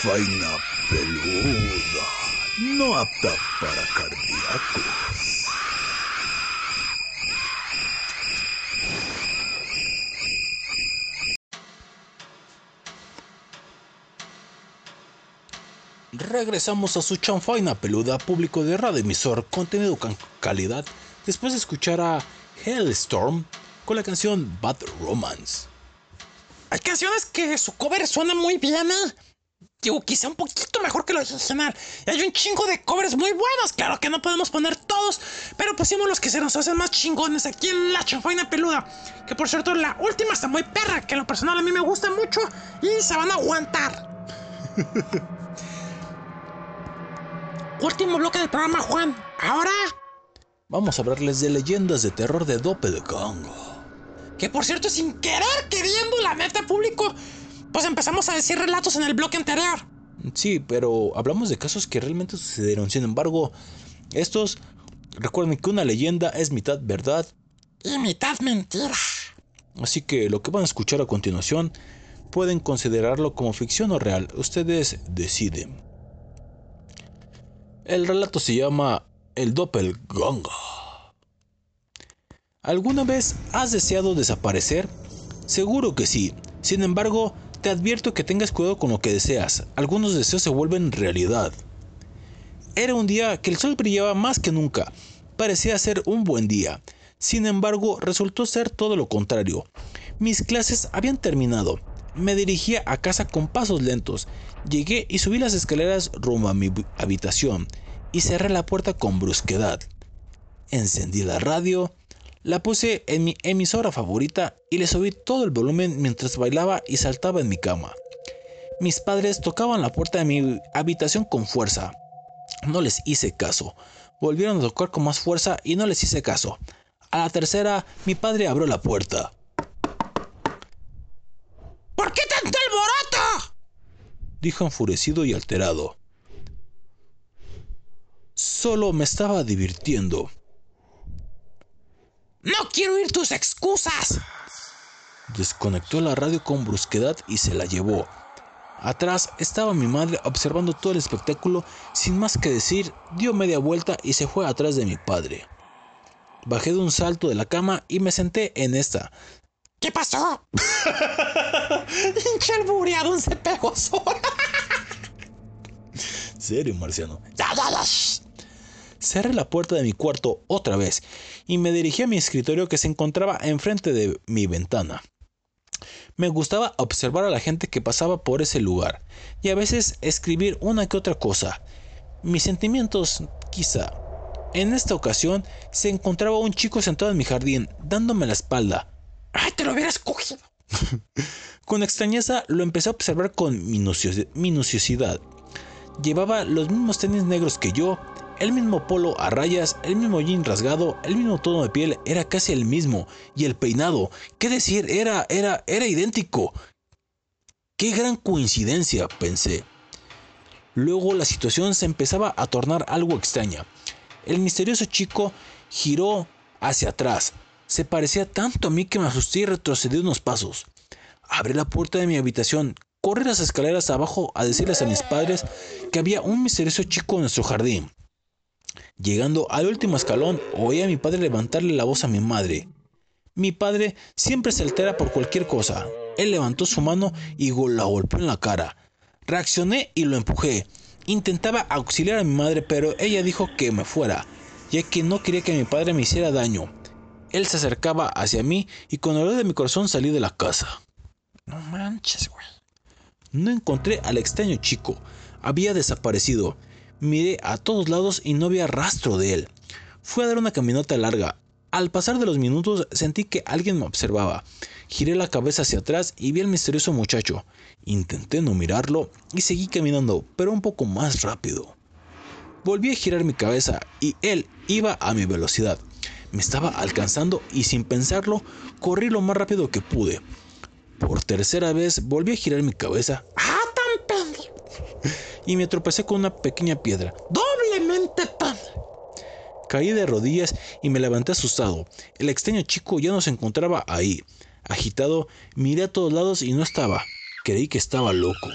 Chanfaina peluda, no apta para cardíacos. Regresamos a su chanfaina peluda público de radio emisor contenido con calidad después de escuchar a Hellstorm con la canción Bad Romance. Hay canciones que su cover suena muy bien, ¿eh? Digo, quizá un poquito mejor que lo original. Y hay un chingo de covers muy buenos. Claro que no podemos poner todos, pero pusimos los que se nos hacen más chingones aquí en la chanfaina peluda. Que por cierto, la última está muy perra, que en lo personal a mí me gusta mucho y se van a aguantar. Último bloque del programa, Juan. Ahora, Vamos a hablarles de leyendas de terror de Doppelganger. que por cierto, sin querer, queriendo, la neta público, pues empezamos a decir relatos en el bloque anterior. Sí, pero hablamos de casos que realmente sucedieron. Sin embargo, estos, recuerden que una leyenda es mitad verdad. Y mitad mentira. Así que lo que van a escuchar a continuación pueden considerarlo como ficción o real. Ustedes deciden. El relato se llama El Doppelganger. ¿Alguna vez has deseado desaparecer? Seguro que sí. Sin embargo, te advierto que tengas cuidado con lo que deseas. Algunos deseos se vuelven realidad. Era un día que el sol brillaba más que nunca. Parecía ser un buen día. Sin embargo, resultó ser todo lo contrario. Mis clases habían terminado. Me dirigía a casa con pasos lentos. Llegué y subí las escaleras rumbo a mi habitación y cerré la puerta con brusquedad. Encendí la radio, la puse en mi emisora favorita y le subí todo el volumen mientras bailaba y saltaba en mi cama. Mis padres tocaban la puerta de mi habitación con fuerza. No les hice caso. Volvieron a tocar con más fuerza y no les hice caso. A la tercera, mi padre abrió la puerta. ¿Por qué tanto alboroto? Dijo enfurecido y alterado. Solo me estaba divirtiendo. No quiero oír tus excusas. Desconectó la radio con brusquedad y se la llevó. Atrás estaba mi madre observando todo el espectáculo, sin más que decir, dio media vuelta y se fue atrás de mi padre. Bajé de un salto de la cama y me senté en esta. ¿Qué pasó? Pinche albureado se pegó sola. ¿Serio, marciano? Ya, ya, ya. shh. Cerré la puerta de mi cuarto otra vez y me dirigí a mi escritorio que se encontraba enfrente de mi ventana. Me gustaba observar a la gente que pasaba por ese lugar y a veces escribir una que otra cosa. Mis sentimientos, quizá. En esta ocasión se encontraba un chico sentado en mi jardín, dándome la espalda. Ay, te lo hubieras cogido. Con extrañeza lo empecé a observar con minucios- minuciosidad. Llevaba los mismos tenis negros que yo, el mismo polo a rayas, el mismo jean rasgado, el mismo tono de piel, era casi el mismo, y el peinado, qué decir, era, era, era idéntico. Qué gran coincidencia, pensé. Luego la situación se empezaba a tornar algo extraña. El misterioso chico giró hacia atrás. Se parecía tanto a mí que me asusté y retrocedí unos pasos. Abrí la puerta de mi habitación, corrí las escaleras abajo a decirles a mis padres que había un misterioso chico en nuestro jardín. Llegando al último escalón, oí a mi padre levantarle la voz a mi madre. Mi padre siempre se altera por cualquier cosa. Él levantó su mano y la golpeó en la cara. Reaccioné y lo empujé. Intentaba auxiliar a mi madre, pero ella dijo que me fuera, ya que no quería que mi padre me hiciera daño. Él se acercaba hacia mí y con el dolor de mi corazón salí de la casa. No manches, güey. No encontré al extraño chico. Había desaparecido. Miré a todos lados y no había rastro de él. Fui a dar una caminata larga. Al pasar de los minutos sentí que alguien me observaba. Giré la cabeza hacia atrás y vi al misterioso muchacho. Intenté no mirarlo y seguí caminando, pero un poco más rápido. Volví a girar mi cabeza y él iba a mi velocidad. Me estaba alcanzando y sin pensarlo corrí lo más rápido que pude. Por tercera vez volví a girar mi cabeza Ah, tan pendejo. Y me tropecé con una pequeña piedra. Doblemente pendejo. Caí de rodillas y me levanté asustado. El extraño chico ya no se encontraba ahí. Agitado, miré a todos lados y no estaba. Creí que estaba loco.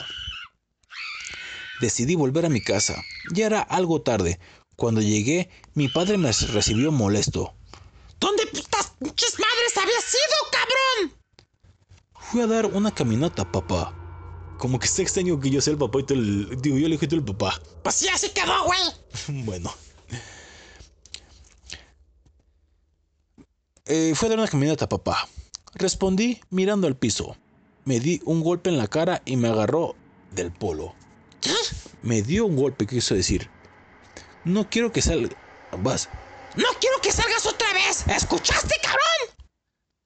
Decidí volver a mi casa. Ya era algo tarde. Cuando llegué, mi padre me recibió molesto. ¿Dónde putas pinches madres había sido, cabrón? Fui a dar una caminata, papá. Como que está extraño que yo sea el papá y tú el... Digo, yo le dije tú el papá. Pues sí, así quedó, güey. Bueno. Eh, fue a dar una caminata, papá. Respondí mirando al piso. Me di un golpe en la cara y me agarró del polo. ¿Qué? Me dio un golpe, quiso decir. No quiero que salga. Vas. No quiero que salgas otra vez. ¿Escuchaste, cabrón?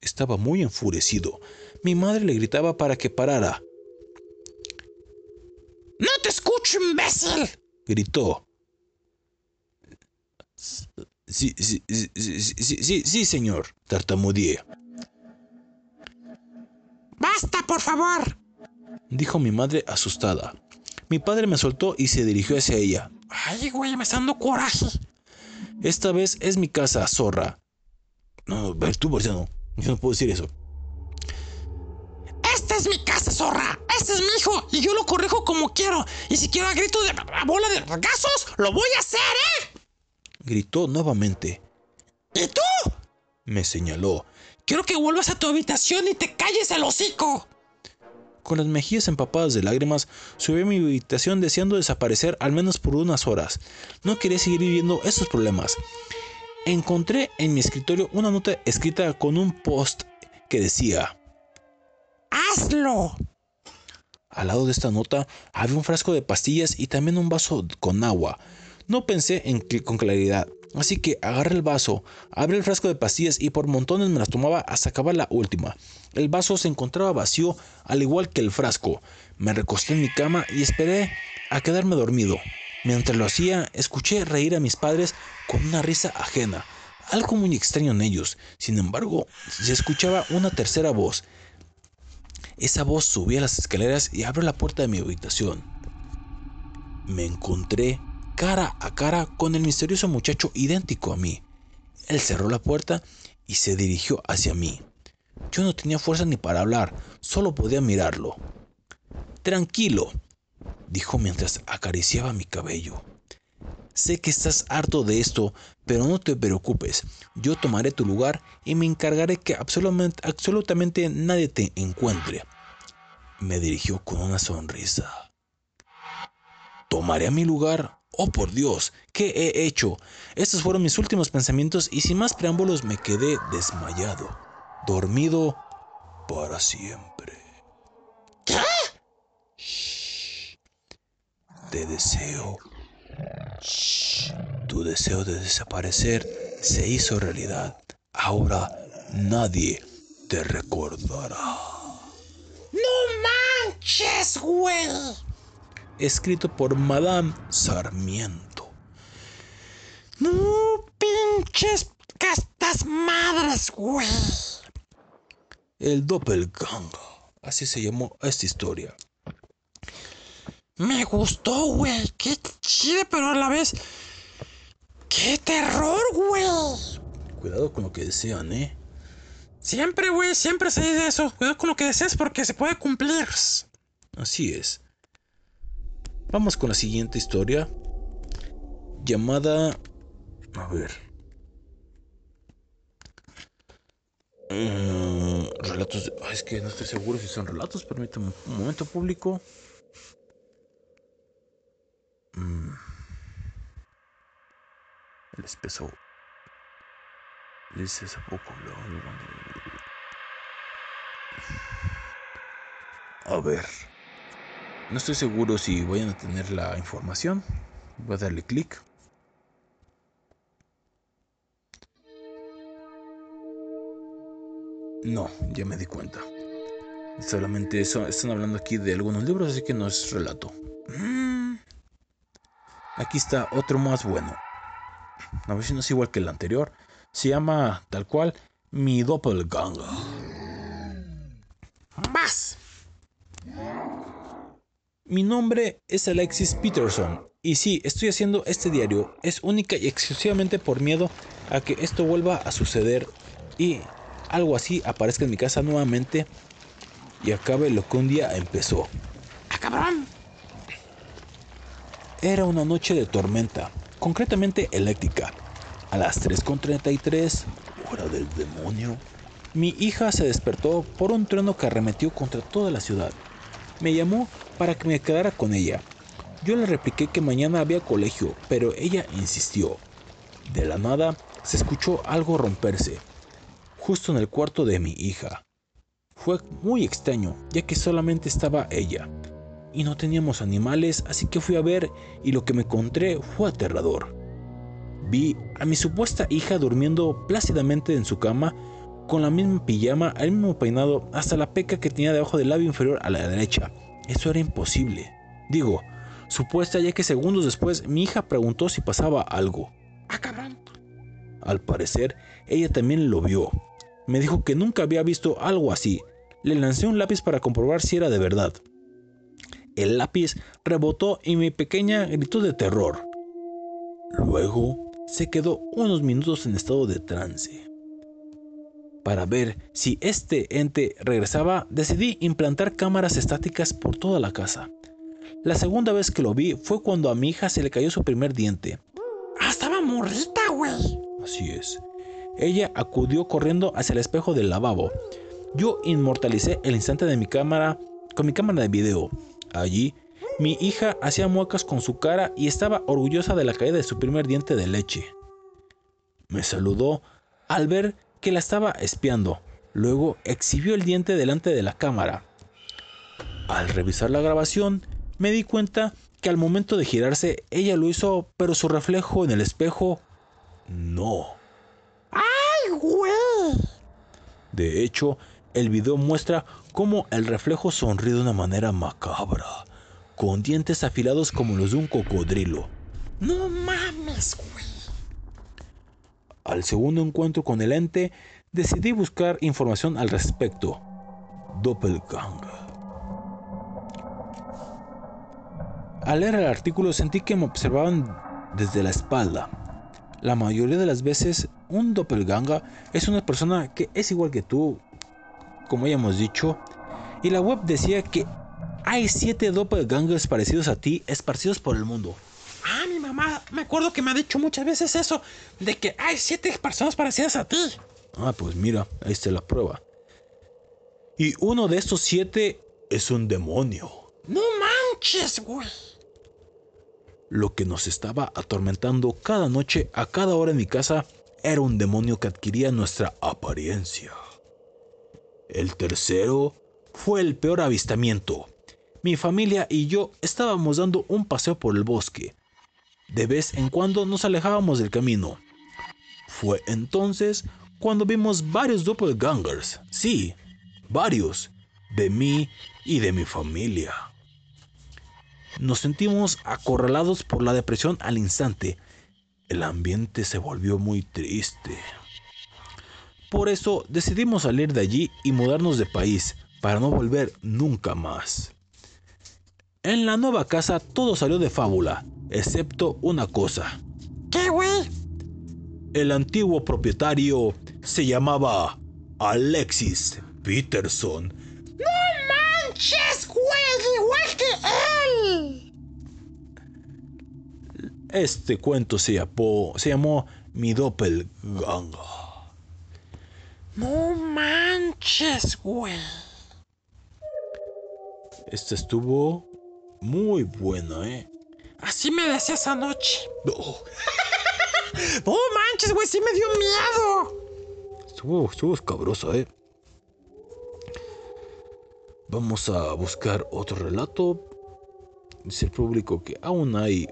Estaba muy enfurecido. Mi madre le gritaba para que parara. No te escucho, imbécil. Gritó. Sí, sí, sí, sí, sí, señor. Tartamudeé. Basta, por favor. Dijo mi madre asustada. Mi padre me soltó y se dirigió hacia ella. Ay, güey, me está dando coraje. Esta vez es mi casa, zorra. No, ver, tú, Marciano. Yo no puedo decir eso. Es mi casa, zorra. Este es mi hijo y yo lo corrijo como quiero. Y si quiero a grito de a bola de regazos, lo voy a hacer, ¿eh? Gritó nuevamente. ¿Y tú? Me señaló. Quiero que vuelvas a tu habitación y te calles el hocico. Con las mejillas empapadas de lágrimas, subí a mi habitación deseando desaparecer al menos por unas horas. No quería seguir viviendo estos problemas. Encontré en mi escritorio una nota escrita con un post que decía, ¡Hazlo! Al lado de esta nota había un frasco de pastillas y también un vaso con agua. No pensé en cl- con claridad, así que agarré el vaso, abrí el frasco de pastillas y por montones me las tomaba hasta acabar la última. El vaso se encontraba vacío, al igual que el frasco. Me recosté en mi cama y esperé a quedarme dormido. Mientras lo hacía, escuché reír a mis padres con una risa ajena, algo muy extraño en ellos. Sin embargo, se escuchaba una tercera voz. Esa voz subía las escaleras y abrió la puerta de mi habitación. Me encontré cara a cara con el misterioso muchacho idéntico a mí. Él cerró la puerta y se dirigió hacia mí. Yo no tenía fuerza ni para hablar, solo podía mirarlo. Tranquilo, dijo mientras acariciaba mi cabello. Sé que estás harto de esto, pero no te preocupes. Yo tomaré tu lugar y me encargaré que absolutamente, absolutamente nadie te encuentre. Me dirigió con una sonrisa. ¿Tomaré mi lugar? Oh, por Dios, ¿qué he hecho? Estos fueron mis últimos pensamientos y sin más preámbulos me quedé desmayado, dormido para siempre. ¿Qué? Te deseo. Shh. Tu deseo de desaparecer se hizo realidad. Ahora nadie te recordará. ¡No manches, güey! Escrito por Madame Sarmiento. ¡No pinches castas madres, güey! El Doppelganger. Así se llamó esta historia. Me gustó, güey. Qué chido, pero a la vez. ¡Qué terror, güey! Cuidado con lo que desean, ¿eh? Siempre, güey, siempre se dice eso. Cuidado con lo que deseas porque se puede cumplir. Así es. Vamos con la siguiente historia. Llamada... A ver. Mm, relatos de... Ay, es que no estoy seguro si son relatos. Permítame un momento público. Mm. El espeso. Dice hace poco. A ver. No estoy seguro si vayan a tener la información. Voy a darle clic. No, ya me di cuenta. Solamente eso, están hablando aquí de algunos libros, así que no es relato. Mm. Aquí está otro más bueno. A ver si no es igual que el anterior. Se llama tal cual Mi Doppelganger. ¡Más! Mi nombre es Alexis Peterson y sí, estoy haciendo este diario. Es única y exclusivamente por miedo a que esto vuelva a suceder y algo así aparezca en mi casa nuevamente y acabe lo que un día empezó. ¡Ah, cabrón! Era una noche de tormenta, concretamente eléctrica. A las 3.33, hora del demonio, mi hija se despertó por un trueno que arremetió contra toda la ciudad. Me llamó para que me quedara con ella. Yo le repliqué que mañana había colegio, pero ella insistió. De la nada se escuchó algo romperse, justo en el cuarto de mi hija. Fue muy extraño, ya que solamente estaba ella. Y no teníamos animales, así que fui a ver y lo que me encontré fue aterrador. Vi a mi supuesta hija durmiendo plácidamente en su cama, con la misma pijama, el mismo peinado, hasta la peca que tenía debajo del labio inferior a la derecha. Eso era imposible. Digo, supuesta ya que segundos después mi hija preguntó si pasaba algo. ¡Ah, cabrón! Al parecer, ella también lo vio. Me dijo que nunca había visto algo así. Le lancé un lápiz para comprobar si era de verdad. El lápiz rebotó y mi pequeña gritó de terror. Luego se quedó unos minutos en estado de trance. Para ver si este ente regresaba, decidí implantar cámaras estáticas por toda la casa. La segunda vez que lo vi fue cuando a mi hija se le cayó su primer diente. ¡Ah, estaba morrita, güey! Así es. Ella acudió corriendo hacia el espejo del lavabo. Yo inmortalicé el instante de mi cámara con mi cámara de video. Allí, mi hija hacía muecas con su cara y estaba orgullosa de la caída de su primer diente de leche. Me saludó al ver que la estaba espiando. Luego exhibió el diente delante de la cámara. Al revisar la grabación, me di cuenta que al momento de girarse ella lo hizo, pero su reflejo en el espejo no. ¡Ay, güey! De hecho, el video muestra cómo el reflejo sonríe de una manera macabra, con dientes afilados como los de un cocodrilo. ¡No mames, güey! Al segundo encuentro con el ente, decidí buscar información al respecto. Doppelganger. Al leer el artículo sentí que me observaban desde la espalda. La mayoría de las veces un doppelganger es una persona que es igual que tú, como ya hemos dicho, y la web decía que hay siete doppelgangers parecidos a ti esparcidos por el mundo. Ah, mi mamá, me acuerdo que me ha dicho muchas veces eso, de que hay siete personas parecidas a ti. Ah, pues mira, ahí está la prueba. Y uno de estos siete es un demonio. No manches, güey. Lo que nos estaba atormentando cada noche a cada hora en mi casa era un demonio que adquiría nuestra apariencia. El tercero fue el peor avistamiento. Mi familia y yo estábamos dando un paseo por el bosque. De vez en cuando nos alejábamos del camino. Fue entonces cuando vimos varios doppelgangers, sí, varios, de mí y de mi familia. Nos sentimos acorralados por la depresión al instante. El ambiente se volvió muy triste. Por eso decidimos salir de allí y mudarnos de país para no volver nunca más. En la nueva casa todo salió de fábula, excepto una cosa. ¿Qué, güey? El antiguo propietario se llamaba Alexis Peterson. ¡No manches, güey! ¡Igual que él! Este cuento se llamó, se llamó Mi Doppelganger. ¡No manches, güey! Esta estuvo muy buena, ¿eh? Así me decía esa noche. No, ¡No manches, güey! ¡Sí me dio miedo! estuvo, estuvo escabrosa, ¿eh? Vamos a buscar otro relato. Dice el público que aún hay...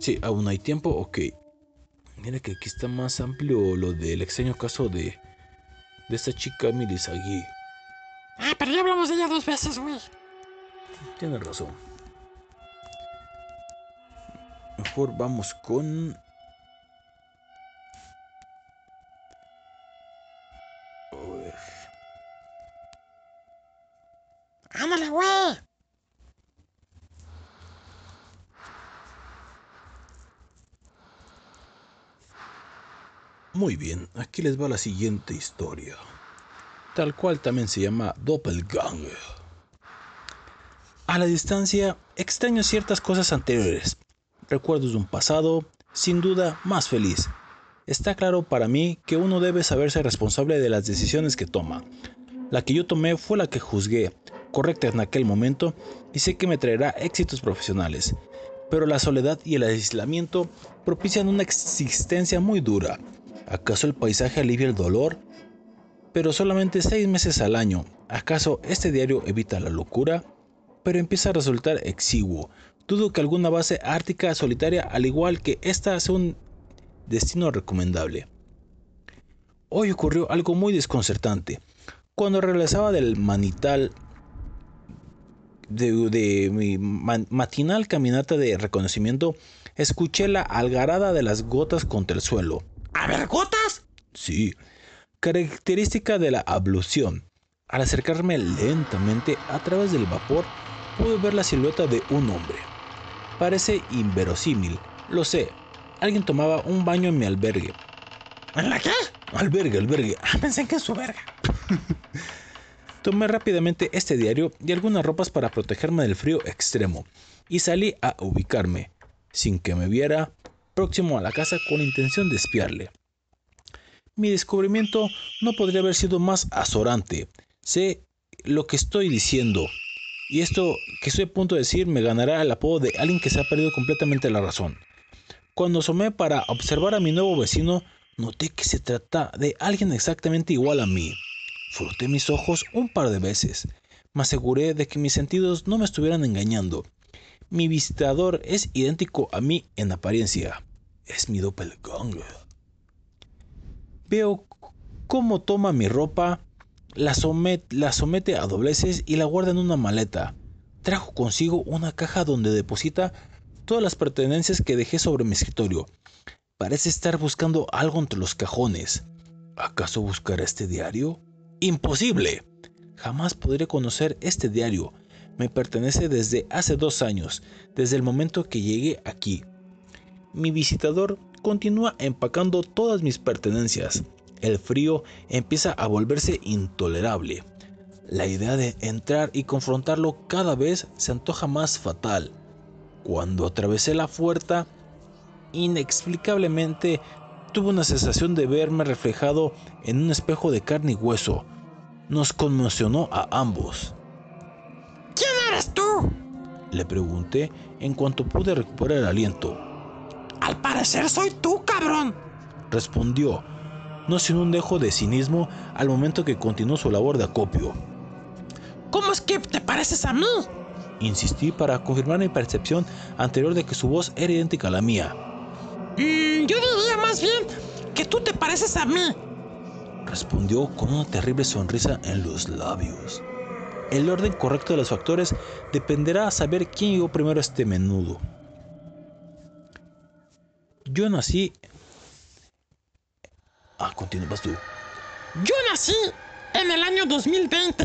Sí, aún hay tiempo, ok. Mira que aquí está más amplio lo del extraño caso de... De esta chica Milisagi. Ah, pero ya hablamos de ella dos veces, güey. Tienes razón. Mejor vamos con... Muy bien, aquí les va la siguiente historia. Tal cual también se llama Doppelganger. A la distancia, extraño ciertas cosas anteriores, recuerdos de un pasado, sin duda, más feliz. Está claro para mí que uno debe saberse responsable de las decisiones que toma. La que yo tomé fue la que juzgué, correcta en aquel momento, y sé que me traerá éxitos profesionales. Pero la soledad y el aislamiento propician una existencia muy dura. ¿Acaso el paisaje alivia el dolor? Pero solamente seis meses al año. ¿Acaso este diario evita la locura? Pero empieza a resultar exiguo. Dudo que alguna base ártica solitaria, al igual que esta, sea un destino recomendable. Hoy ocurrió algo muy desconcertante. Cuando regresaba del manital de, de mi ma- matinal caminata de reconocimiento, escuché la algarada de las gotas contra el suelo. ¿A? Sí, característica de la ablución. Al acercarme lentamente a través del vapor, pude ver la silueta de un hombre. Parece inverosímil, lo sé. Alguien tomaba un baño en mi albergue. ¿En la qué? Albergue, albergue. Ah, pensé que en su verga. Tomé rápidamente este diario y algunas ropas para protegerme del frío extremo y salí a ubicarme, sin que me viera, próximo a la casa con intención de espiarle. Mi descubrimiento no podría haber sido más azorante. Sé lo que estoy diciendo. Y esto que estoy a punto de decir me ganará el apodo de alguien que se ha perdido completamente la razón. Cuando asomé para observar a mi nuevo vecino, noté que se trata de alguien exactamente igual a mí. Froté mis ojos un par de veces. Me aseguré de que mis sentidos no me estuvieran engañando. Mi visitador es idéntico a mí en apariencia. Es mi doppelganger. Veo cómo toma mi ropa, la, somet- la somete a dobleces y la guarda en una maleta. Trajo consigo una caja donde deposita todas las pertenencias que dejé sobre mi escritorio. Parece estar buscando algo entre los cajones. ¿Acaso buscará este diario? ¡Imposible! Jamás podré conocer este diario. Me pertenece desde hace dos años, desde el momento que llegué aquí. Mi visitador continúa empacando todas mis pertenencias. El frío empieza a volverse intolerable. La idea de entrar y confrontarlo cada vez se antoja más fatal. Cuando atravesé la puerta, inexplicablemente tuve una sensación de verme reflejado en un espejo de carne y hueso. Nos conmocionó a ambos. ¿Quién eres tú? Le pregunté en cuanto pude recuperar el aliento. Al parecer soy tú, cabrón. Respondió, no sin un dejo de cinismo al momento que continuó su labor de acopio. ¿Cómo es que te pareces a mí? Insistí para confirmar mi percepción anterior de que su voz era idéntica a la mía. Mm, yo diría más bien que tú te pareces a mí. Respondió con una terrible sonrisa en los labios. El orden correcto de los factores dependerá a saber quién llegó primero a este menudo. Yo nací... Ah, continúas tú. Yo nací en el año 2020.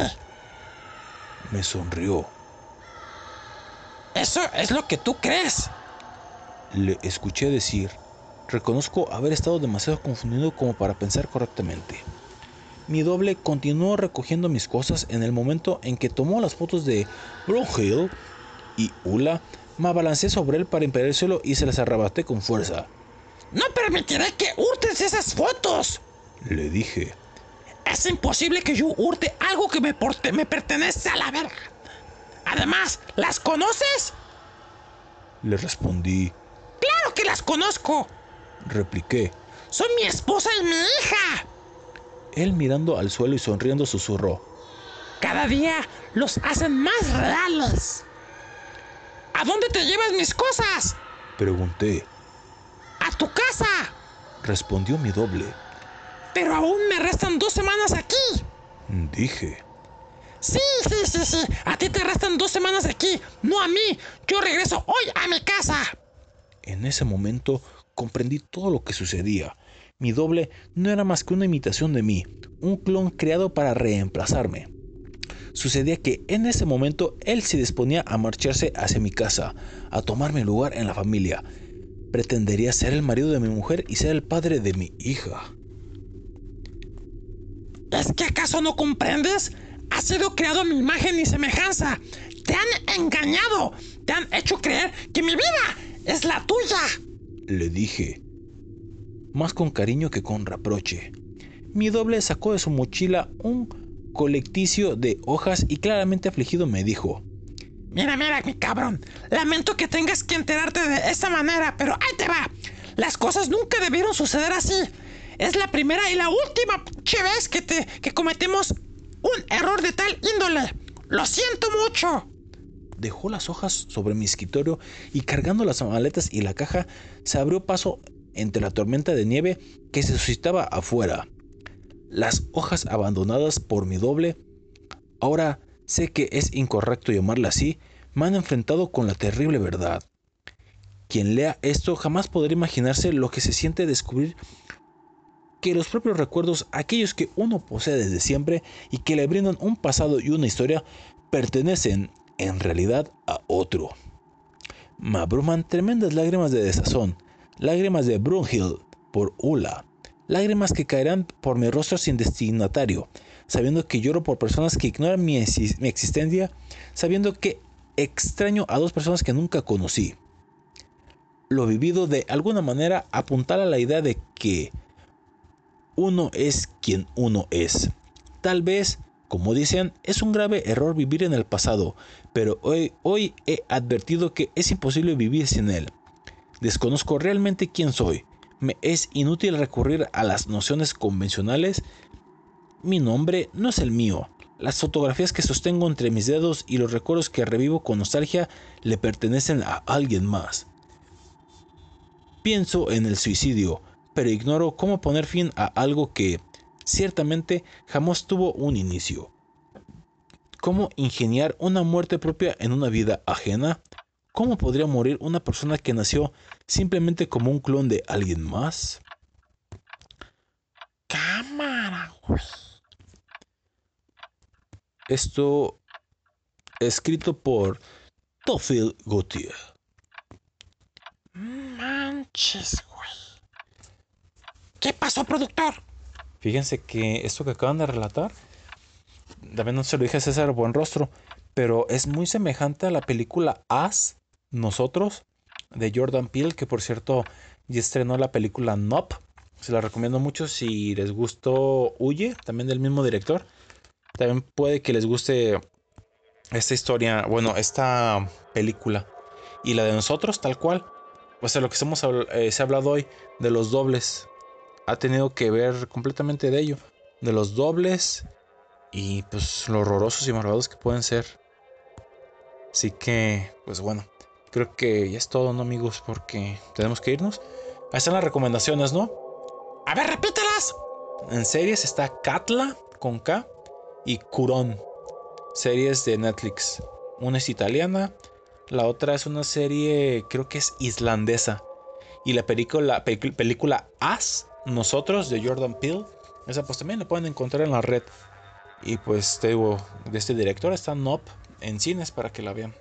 Me sonrió. Eso es lo que tú crees. Le escuché decir, reconozco haber estado demasiado confundido como para pensar correctamente. Mi doble continuó recogiendo mis cosas en el momento en que tomó las fotos de Brohill y Ula. Me abalancé sobre él para impedir el suelo y se las arrebaté con fuerza. No permitiré que hurtes esas fotos. Le dije. Es imposible que yo hurte algo que me, porte- me pertenece a la verga. Además, ¿las conoces? Le respondí. Claro que las conozco. Repliqué. Son mi esposa y mi hija. Él mirando al suelo y sonriendo susurró. Cada día los hacen más reales. ¿A dónde te llevas mis cosas? Pregunté. A tu casa. Respondió mi doble. Pero aún me restan dos semanas aquí. Dije. Sí, sí, sí, sí. A ti te restan dos semanas aquí, no a mí. Yo regreso hoy a mi casa. En ese momento comprendí todo lo que sucedía. Mi doble no era más que una imitación de mí, un clon creado para reemplazarme. Sucedía que en ese momento él se disponía a marcharse hacia mi casa, a tomar mi lugar en la familia. Pretendería ser el marido de mi mujer y ser el padre de mi hija. ¿Es que acaso no comprendes? Has sido creado a mi imagen y semejanza. Te han engañado. Te han hecho creer que mi vida es la tuya. Le dije, más con cariño que con reproche. Mi doble sacó de su mochila un colecticio de hojas y claramente afligido me dijo, Mira, mira, mi cabrón. Lamento que tengas que enterarte de esta manera, pero ahí te va. Las cosas nunca debieron suceder así. Es la primera y la última vez que, te, que cometemos un error de tal índole. Lo siento mucho. Dejó las hojas sobre mi escritorio y cargando las maletas y la caja, se abrió paso entre la tormenta de nieve que se suscitaba afuera. Las hojas abandonadas por mi doble, ahora sé que es incorrecto llamarla así, me han enfrentado con la terrible verdad. Quien lea esto jamás podrá imaginarse lo que se siente descubrir que los propios recuerdos, aquellos que uno posee desde siempre y que le brindan un pasado y una historia, pertenecen en realidad a otro. Me abruman tremendas lágrimas de desazón, lágrimas de Brunhild por Ula, lágrimas que caerán por mi rostro sin destinatario, sabiendo que lloro por personas que ignoran mi, exis- mi existencia, sabiendo que extraño a dos personas que nunca conocí. Lo vivido de alguna manera apuntala a la idea de que uno es quien uno es. Tal vez, como dicen, es un grave error vivir en el pasado, pero hoy, hoy he advertido que es imposible vivir sin él. Desconozco realmente quién soy. Es inútil recurrir a las nociones convencionales. Mi nombre no es el mío. Las fotografías que sostengo entre mis dedos y los recuerdos que revivo con nostalgia le pertenecen a alguien más. Pienso en el suicidio, pero ignoro cómo poner fin a algo que, ciertamente, jamás tuvo un inicio. ¿Cómo ingeniar una muerte propia en una vida ajena? ¿Cómo podría morir una persona que nació simplemente como un clon de alguien más? Cámara, güey. Esto escrito por Tophil Gautier. Man, manches, güey. ¿Qué pasó, productor? Fíjense que esto que acaban de relatar, también no se lo dije a César Buenrostro, pero es muy semejante a la película As, Nosotros, de Jordan Peele, que por cierto ya estrenó la película Nope. Se la recomiendo mucho si les gustó Huye, también del mismo director. También puede que les guste esta historia, bueno, esta película. Y la de nosotros, tal cual. O sea, lo que hemos, eh, se ha hablado hoy de los dobles. Ha tenido que ver completamente de ello. De los dobles y pues lo horrorosos y malvados que pueden ser. Así que, pues bueno, creo que ya es todo, ¿no, amigos? Porque tenemos que irnos. Ahí están las recomendaciones, ¿no? A ver, repítelas. En series está Katla con K y Curón. Series de Netflix. Una es italiana, la otra es una serie, creo que es islandesa. Y la película, película As, Nosotros, de Jordan Peele. Esa pues también la pueden encontrar en la red. Y pues te digo, de este director está Nop en cines para que la vean.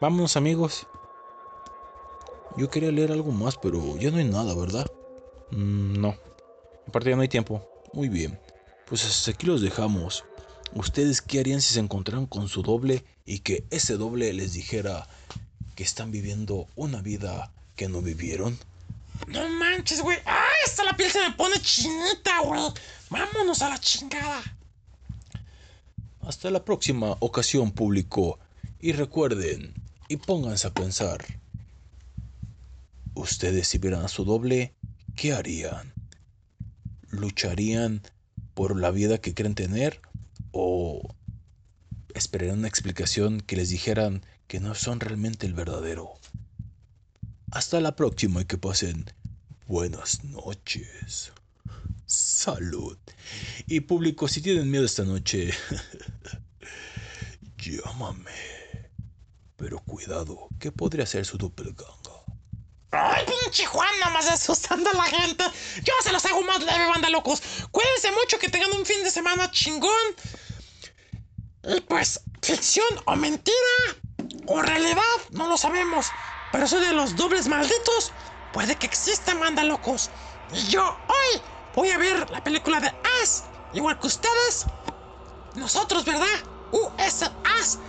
Vámonos amigos. Yo quería leer algo más, pero ya no hay nada, ¿verdad? Mm, no. Aparte ya no hay tiempo. Muy bien. Pues hasta aquí los dejamos. ¿Ustedes qué harían si se encontraran con su doble y que ese doble les dijera que están viviendo una vida que no vivieron? No manches, güey. ¡Ay, hasta la piel se me pone chinita, güey! Vámonos a la chingada. Hasta la próxima ocasión, público. Y recuerden, y pónganse a pensar. Ustedes si vieran a su doble, ¿qué harían? ¿Lucharían por la vida que creen tener? ¿O esperarían una explicación que les dijeran que no son realmente el verdadero? Hasta la próxima y que pasen buenas noches. Salud. Y público, si tienen miedo esta noche, llámame. Pero cuidado, que podría ser su doppelganger. ¡Ay, pinche Juan! Nomás asustando a la gente. Yo se los hago más leve, banda locos. Cuídense mucho, que tengan un fin de semana chingón. Y pues, ficción o mentira, o realidad, no lo sabemos. Pero eso de los dobles malditos, puede que existan, banda locos. Y yo hoy voy a ver la película de As, igual que ustedes. Nosotros, ¿verdad? US As.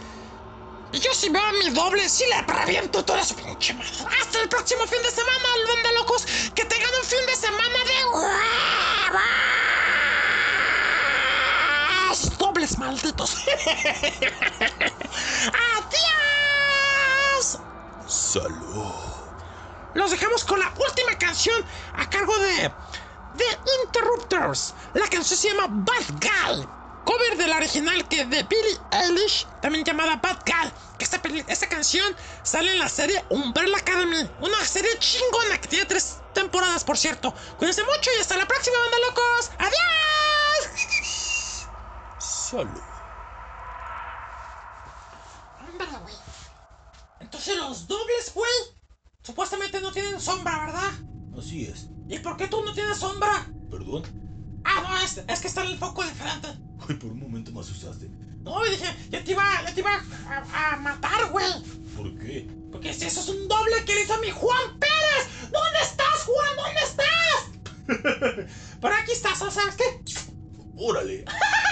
Y yo si veo a mi doble, sí le reviento toda su pinche madre. Hasta el próximo fin de semana, banda locos. Que tengan un fin de semana de huevos. Dobles malditos. Adiós. Salud. Los dejamos con la última canción a cargo de The Interrupters. La canción se llama Bad Guy. Cover de la original que de Billie Eilish, también llamada Bad Guy. Que esta, esta canción sale en la serie Umbrella Academy. Una serie chingona que tiene tres temporadas, por cierto. Cuídense mucho y hasta la próxima, banda locos. ¡Adiós! Salud. Ándale, güey. Entonces los dobles, güey, supuestamente no tienen sombra, ¿verdad? Así es. ¿Y por qué tú no tienes sombra? Perdón. Ah, no, es, es que está en el foco diferente. Uy, por un momento me asustaste. No, dije, ya te iba, ya te iba a, a matar, güey. ¿Por qué? Porque si eso es un doble que le hizo a mi Juan Pérez. ¿Dónde estás, Juan? ¿Dónde estás? Pero aquí estás, ¿sabes qué? Órale.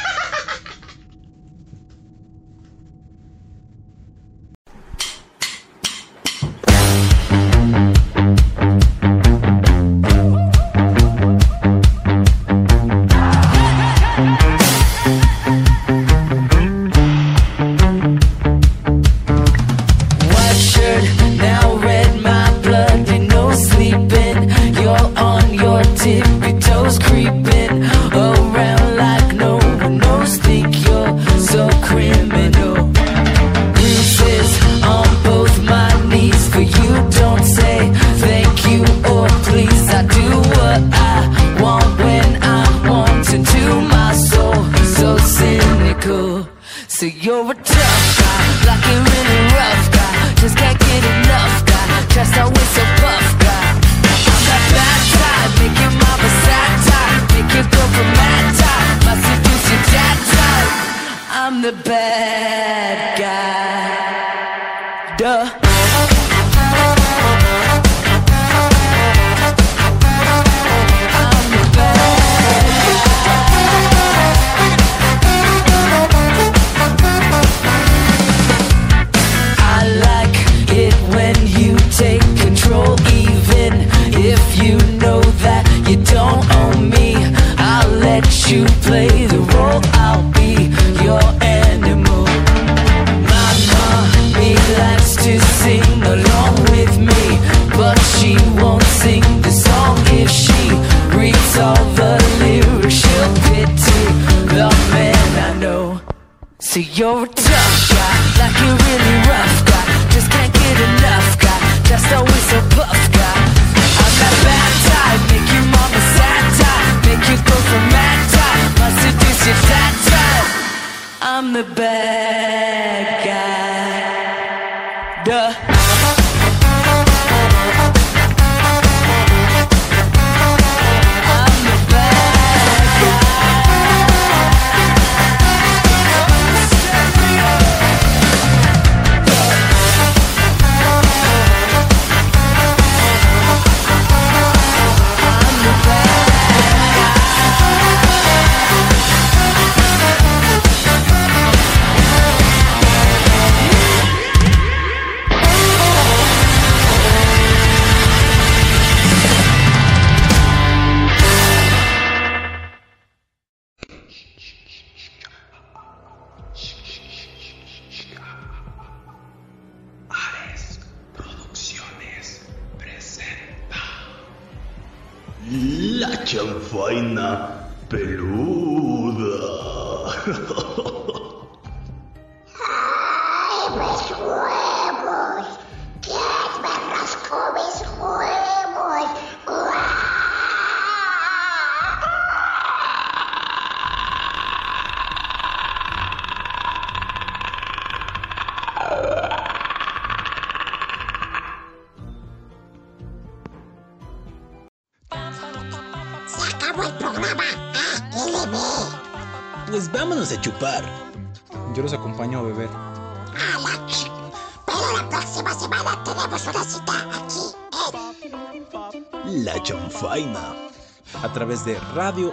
aquí